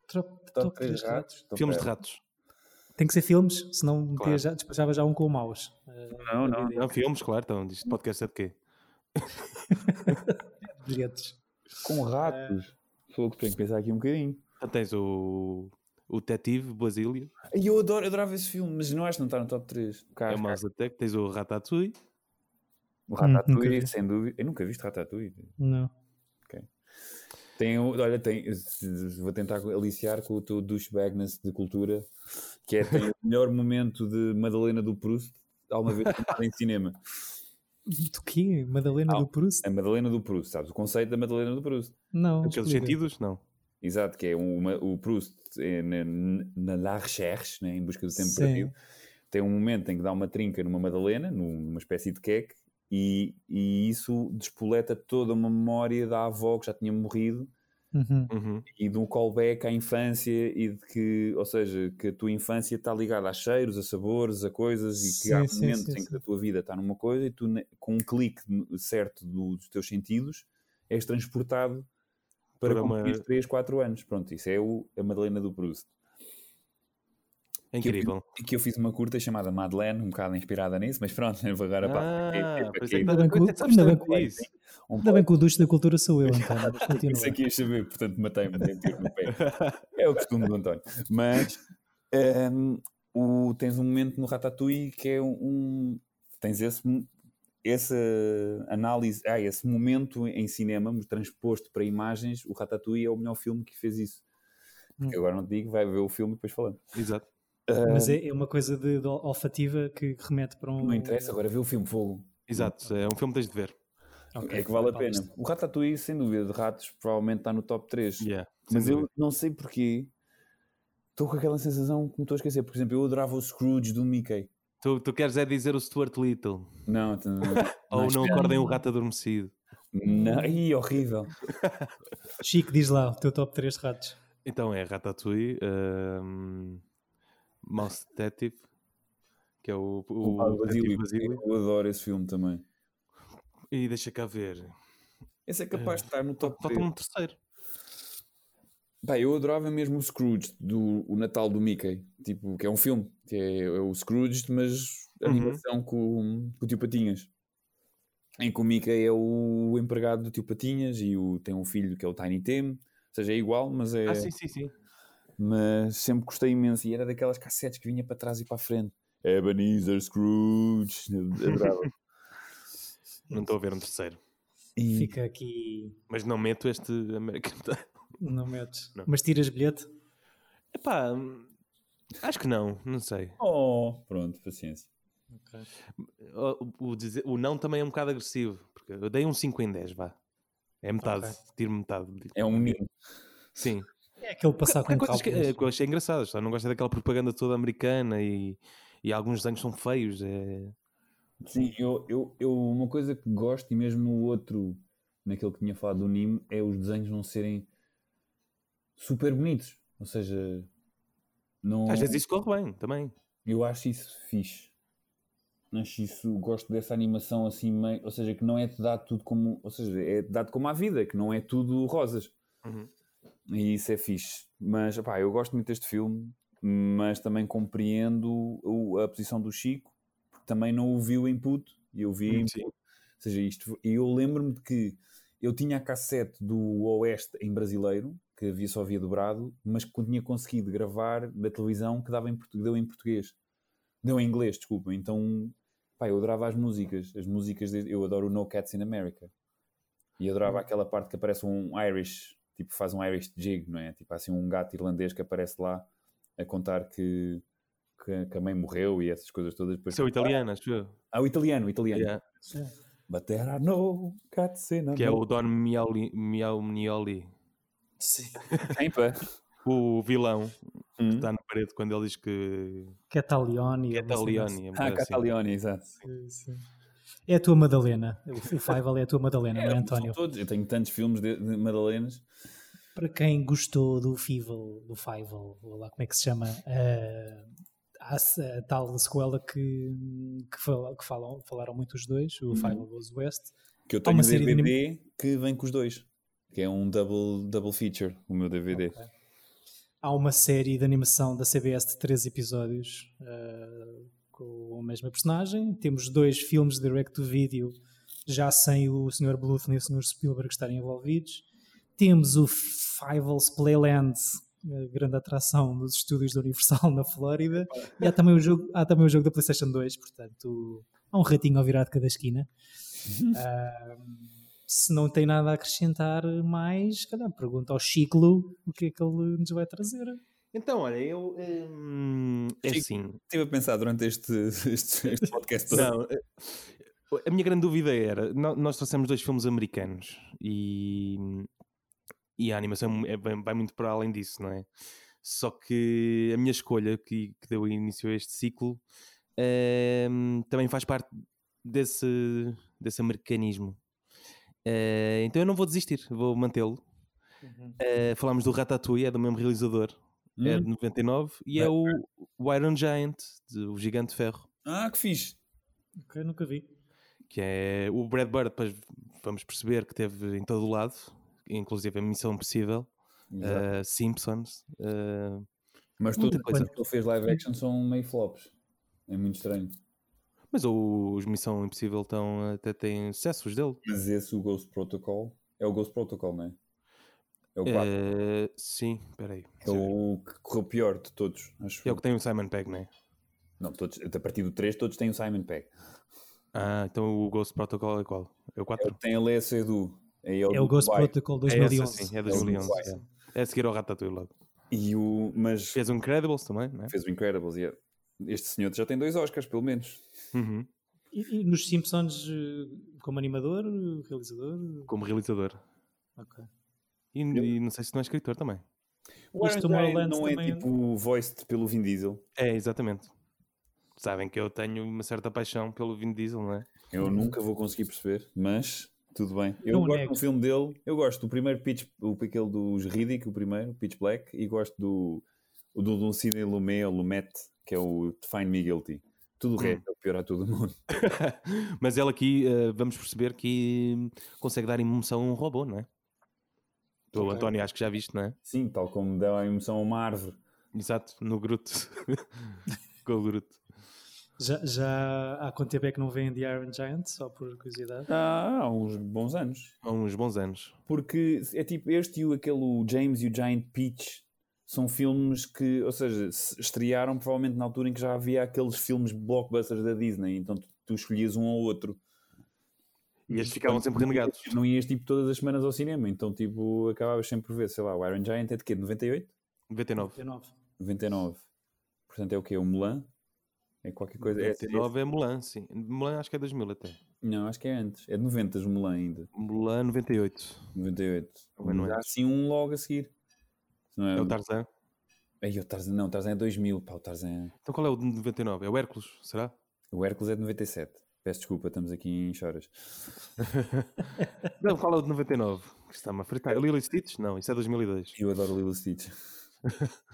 Top, Top, top 3 três ratos. top Filmes de ratos. Tem que ser filmes, senão Claro. já, despachava já um com maus. Eh, Não, não. Não, filmes, claro. Então, isto podcast é de quê? bilhetes. Com ratos. Fogo, tenho que pensar aqui um bocadinho. Então tens o, o Detetive, Basílio. E eu adoro, adorava esse filme, mas não acho que não está no top 3. O, É o Mars Attack. Tens o Ratatouille. o Hum, Ratatouille, vi. sem dúvida. Eu nunca viste Ratatouille. Não. Tem, o- olha, tem, vou tentar aliciar com o teu douchebagness de cultura, que é o melhor momento de Madalena do Proust alguma vez em cinema. Do quê? Madalena Ah, do Proust? A Madalena do Proust, sabes? O conceito da Madalena do Proust. Não. Aqueles explica. sentidos? Não. Exato, que é uma, o Proust é na, na La Recherche, né, em busca do tempo Sim. perdido. Tem um momento em que dá uma trinca numa Madalena, num- numa espécie de queque, e, e isso despoleta toda uma memória da avó que já tinha morrido Uhum. Uhum. e de um callback à infância e de que, ou seja, que a tua infância está ligada a cheiros, a sabores, a coisas e que Sim, há sim, momentos sim, em que sim. a tua vida está numa coisa e tu, com um clique certo do- dos teus sentidos, és transportado para Para uma- cumprir 3, 4 anos. Pronto, isso é o, a Madalena do Proust. É incrível. Que eu, que eu fiz uma curta chamada Madeleine, um bocado inspirada nisso, mas pronto, agora Ah, para é que Ainda bem bem que-. Um o ducho da cultura sou eu, António. Continua. Isso aqui ias saber, portanto matei-me de um tiro no pé. É o costume do António. Mas ehm, o, tens um momento no Ratatouille que é um. um- tens esse, essa análise, ah, esse momento em cinema transposto para imagens. O Ratatouille é o melhor filme que fez isso. Porque Hum. agora não te digo, vai ver o filme e depois falamos. Exato. Mas é, é uma coisa de, de olfativa que remete para um. Não interessa, agora vê o filme Fogo. Exato. É um filme que tens de ver. Ok, É que vale a pena. O Ratatouille, sem dúvida, de ratos, provavelmente está no top 3. Yeah, Mas eu não sei porquê. Estou com aquela sensação que me estou a esquecer. Por exemplo, eu adorava o Scrooge do Mickey. Tu, tu queres é dizer o Stuart Little. Não, tu- não, Ou não acordem o rato adormecido. não. Ih, horrível. Chico, diz lá o teu top 3 de ratos. Então é Ratatouille, um, Mouse Detective, que é o, o, O Basílio. Basílio. Eu adoro esse filme também. E deixa cá ver. Esse é capaz de estar no top Falta 3. um terceiro. Pá, eu adorava mesmo o Scrooge, do o Natal do Mickey. Tipo, que é um filme. Que é, é o Scrooge, mas Uhum. animação com, com o tio Patinhas. Em que o Mickey é o empregado do tio Patinhas e o, tem um filho que é o Tiny Tim. Ou seja, é igual, mas é. Ah, sim, sim, sim. Mas sempre gostei imenso. E era daquelas cassetes que vinha para trás e para a frente. Ebenezer Scrooge. Eu Adorava. Não estou a ver um terceiro. E- Fica aqui. Mas não meto este American. Não metes. Não. Mas tiras bilhete? Epá, acho que não, não sei. Oh, pronto, paciência. O, o dizer- o não também é um bocado agressivo. Porque eu dei um 5 em 10, vá. É metade, Ok. tiro metade. É um menino. Sim. É aquele passar com coisas que, cálculos. que eu achei engraçadas. Só não gosto é daquela propaganda toda americana e, e alguns desenhos são feios. É... Sim, eu, eu, eu, uma coisa que gosto, e mesmo no outro, naquele que tinha falado do Nimo, é os desenhos não serem super bonitos. Ou seja, não, Às vezes isso corre bem também. eu acho isso fixe. Acho isso, gosto dessa animação assim, meio, ou seja, que não é dado tudo como, ou seja, é dado como a vida, que não é tudo rosas. Uhum. E isso é fixe. Mas, pá, eu gosto muito deste filme, mas também compreendo o- a posição do Chico, porque também não o viu em puto, e eu vi puto. Ou seja, isto, e eu lembro-me de que eu tinha a cassete do Oeste em brasileiro, que havia só havia dobrado, mas que tinha conseguido gravar da televisão que dava em, deu em português. Deu em inglês, desculpa. Então, pá, eu adorava as músicas. As músicas, de- eu adoro o No Cats in America. E adorava aquela parte que aparece um Irish, tipo faz um Irish jig, não é? Tipo assim um gato irlandês que aparece lá a contar que, que, que a mãe morreu e essas coisas todas. Depois, Isso é o italiano, acho eu. Ah, o italiano, o italiano. Yeah. But there are no cats in Que é o. Don Miauli, Miaunioli. Sim. O vilão que Hum. está na parede quando ele diz que, é é um Ah, assim. Catalione, exato. Sim, sim. É a tua Madalena. O Fievel é a tua Madalena, não é, António? todos. Eu tenho tantos filmes de, de Madalenas. Para quem gostou do Fievel, do Fievel, ou lá como é que se chama, eh, há se- a tal sequela que, que, fal- que falam, falaram muito os dois, o Fievel Goes West. Que eu tenho um série de DVD que vem com os dois. Que é um double, double feature, o meu DVD. Há uma série de animação da CBS de três episódios eh, com a mesma personagem. Temos dois filmes de direct-to-video já sem o Sr. Bluth nem o Sr. Spielberg estarem envolvidos. Temos o Fievel's Playland, a grande atração nos estúdios da Universal na Flórida. E há também o jogo, há também o jogo da PlayStation 2, portanto, há um ratinho ao virar de cada esquina. Ah, se não tem nada a acrescentar mais, calhar pergunta ao Chiclo o que é que ele nos vai trazer. Então, olha, eu. hum, é assim. Estive a pensar durante este, este, este podcast todo. Não, eh, a minha grande dúvida era: nó- nós trouxemos dois filmes americanos e, e a animação é- vai vai muito para além disso, não é? Só que a minha escolha, que, que deu início a este ciclo, ehm, também faz parte desse, desse americanismo. Eh, então eu não vou desistir, vou mantê-lo. Eh, falámos do Ratatouille, é do mesmo realizador, é Hum? de 99, e é o, o Iron Giant, de, o Gigante de Ferro Ah, que fixe. Ok, nunca vi. que é o Brad Bird, depois vamos perceber que teve em todo o lado, inclusive a Missão Impossível, uh, Simpsons, uh, Mas tudo coisa. quando ele fez live action são meio flops. É muito estranho. Mas os Missão Impossível estão, até têm sucessos dele. Mas esse, o Ghost Protocol, é o Ghost Protocol, não é? É o 4. Eh, sim, espera aí. É o que correu pior de todos, acho. É o que tem o Simon Pegg, não é? Não, todos, a partir do 3 todos têm o Simon Pegg. Ah, então o Ghost Protocol é qual? É o É o 4? que tem a Lea Seydoux. É, ele É o Ghost Dubai. Protocol É esse, 2011. sim, é É o 2011. Dubai. É. é a seguir ao Ratatouille logo. E o, mas Fez o Incredibles também, não é? fez o Incredibles. e é- Este senhor já tem dois Oscars, pelo menos. Uhum. E, e nos Simpsons, eh, como animador, realizador? Como realizador. Ok. E, e não sei se não é escritor também. O Giant Tomorrowland não é também- tipo voiced pelo Vin Diesel. É, exatamente. Sabem que eu tenho uma certa paixão pelo Vin Diesel, não é? Eu nunca vou conseguir perceber, mas tudo bem. Eu Não gosto nego. do filme dele. Eu gosto do primeiro Pitch, o aquele dos Riddick, o primeiro, Pitch Black, e gosto do do, do Sidney Lumet, Lumet, que é o Define Me Guilty. Tudo o Hum. resto é o pior a todo mundo. Mas ele aqui, eh, vamos perceber que hum, consegue dar emoção a um robô, não é? Tu, Ok. António, acho que já viste, não é? Sim, tal como dá a emoção a uma árvore. Exato, no Groot. Com o Groot. Já, já há quanto tempo é que não vem The Iron Giant? Só por curiosidade. Ah, há uns bons anos. Há uns bons anos. Porque é tipo este e o, aquele o James e o Giant Peach são filmes que, ou seja, se estrearam provavelmente na altura em que já havia aqueles filmes blockbusters da Disney, então tu, tu escolhias um ou outro. E estes ficavam sempre renegados. Não ias tipo todas as semanas ao cinema, então tipo acabavas sempre por ver, sei lá, o Iron Giant é de quê? De 98? 99. 19. 99. Portanto é o quê? O Mulan? É qualquer coisa. É, 99 é Mulan, sim. Mulan acho que é 2000 até. não, acho que é antes. É de 90 o Mulan ainda. Mulan 98. 98. Também não é. Mas há assim um logo a seguir. Se Não é, É o Tarzan. Aí, o Tarzan, não, o Tarzan é 2000, pá, o Tarzan. Então qual é o de 99? É o Hércules, será? O Hércules é de 97. Peço desculpa, estamos aqui em choras. Não, qual é o de 99? Que Está-me a fritar. Lilo Stitch? Não, isso é 2002. Eu adoro Lilo Stitch.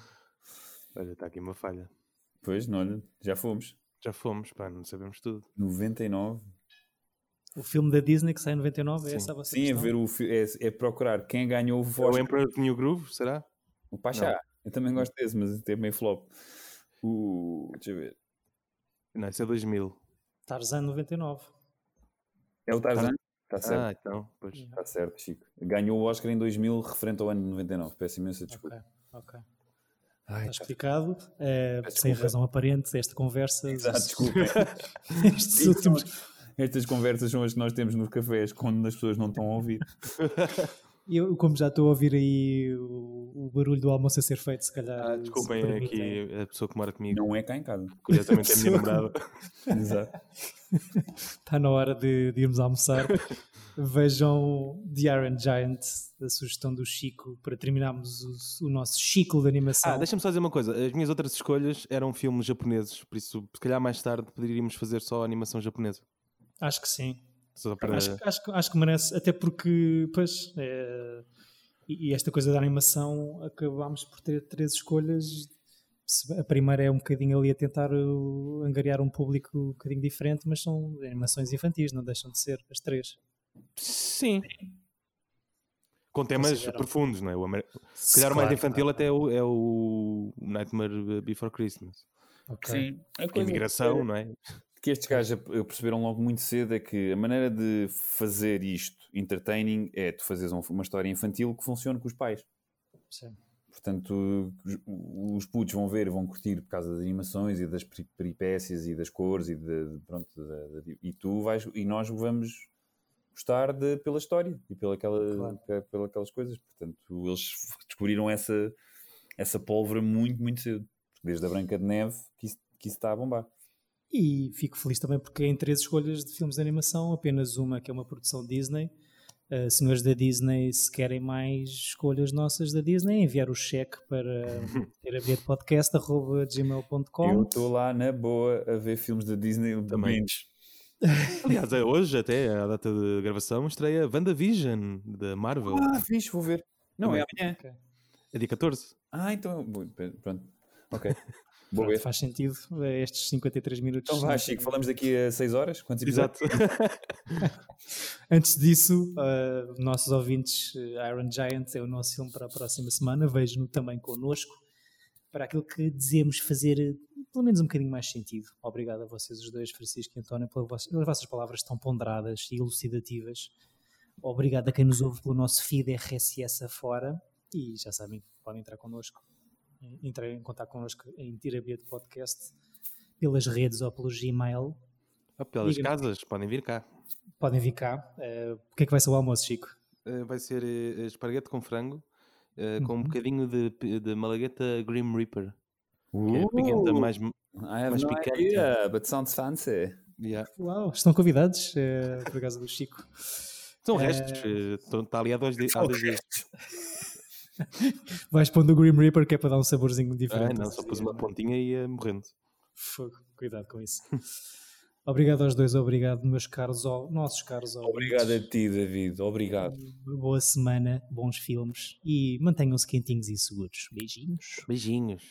Olha, está aqui uma falha. Pois, não, olha, já fomos. Já fomos, pá, não sabemos tudo. 99. O filme da Disney que sai em 99, é Sim. essa a vossa Sim, é, ver o, é, é procurar quem ganhou o É o. Emperor New Groove, será? O Pachá. Eu também gosto desse, mas é meio flop. O. Deixa eu ver. Não, isso é 2000. Tarzan 99. É o Tarzan? Está certo. Ah, então, pois. Está certo, Chico. Ganhou o Oscar em 2000, referente ao ano de 99. Peço imensa desculpa. Ok, ok. Ai, Está explicado. Eh, Peço sem razão aparente, esta conversa. Exato, desculpa. Estes últimos. Estas conversas são as que nós temos nos cafés quando as pessoas não estão a ouvir. Eu, como já estou a ouvir aí o, o barulho do almoço a ser feito, se calhar. Ah, desculpem aqui a pessoa que mora comigo. Não é cá em casa. Curiosamente é a minha namorada. Exato. Está na hora de, de irmos almoçar. Vejam The Iron Giant, a sugestão do Chico, para terminarmos o, o nosso ciclo de animação. Ah, deixa-me só dizer uma coisa. As minhas outras escolhas eram filmes japoneses, por isso, se calhar mais tarde poderíamos fazer só animação japonesa. Acho que sim. Só para... Acho, acho, que- acho que merece, até porque, pois, é, e, e esta coisa da animação, acabámos por ter três escolhas. A primeira é um bocadinho ali a tentar uh, angariar um público um bocadinho diferente, mas são animações infantis, não deixam de ser as três. Sim. Com temas profundos, não é? O amer... Se calhar o mais Claro, infantil até é o, é o Nightmare Before Christmas. ok. Sim. A coisa imigração, não é? Que estes gajos perceberam logo muito cedo é que a maneira de fazer isto entertaining é tu fazeres um- uma história infantil que funcione com os pais. Sim. Portanto, os- os putos vão ver, vão curtir por causa das animações e das peri- peripécias e das cores e de, de- pronto, da- da- e tu vais e nós vamos gostar de, pela história e pela aquela, Claro. pe- pela aquelas coisas. Portanto, eles descobriram essa essa pólvora muito, muito cedo. Desde a Branca de Neve que isso, que isso está a bombar. E fico feliz também porque em três escolhas de filmes de animação, apenas uma que é uma produção Disney. Uh, senhores da Disney, se querem mais escolhas nossas da Disney, enviar o cheque para Eu terabrilhetepodcast.gmail.com estou lá na boa a ver filmes da Disney Também. Aliás, é hoje, até a data de gravação, estreia WandaVision da Marvel. Ah, fixe, vou ver. Não, é amanhã. É dia 14. Ah, então. Pronto. Ok. Pronto, ver. faz sentido eh, estes 53 minutos. Então vá, Chico, falamos daqui a 6 horas? Quantos episódios? Exato. Antes disso, uh, nossos ouvintes, uh, Iron Giant é o nosso filme para a próxima semana. Vejam-no também connosco. para aquilo que dizemos fazer eh, pelo menos um bocadinho mais sentido. Obrigado a vocês os dois, Francisco e António, pelas vossas palavras tão ponderadas e elucidativas. Obrigado a quem nos ouve pelo nosso feed RSS afora e já sabem, podem entrar connosco, entrar em contato connosco em Tirabilhete Podcast pelas redes ou pelo Gmail. Ou pelas casas, podem vir cá. Podem vir cá. Uh, o que é que vai ser o almoço, Chico? Uh, vai ser uh, esparguete com frango, uh, com um uhum. bocadinho de, de malagueta Grim Reaper. Que é a pimenta mais, mais no picante. idea, but sounds fancy. Yeah. Uau, estão convidados por causa do Chico. São restos, está ali há dois dias. Vais pondo o Grim Reaper que é para dar um saborzinho diferente. Ah, não, só pus uma pontinha e ia morrendo. Fogo, cuidado com isso. Obrigado aos dois, obrigado, meus caros, nossos caros Obrigado ouvintes. a ti, David, obrigado. Boa semana, bons filmes e mantenham-se quentinhos e seguros. Beijinhos. Beijinhos.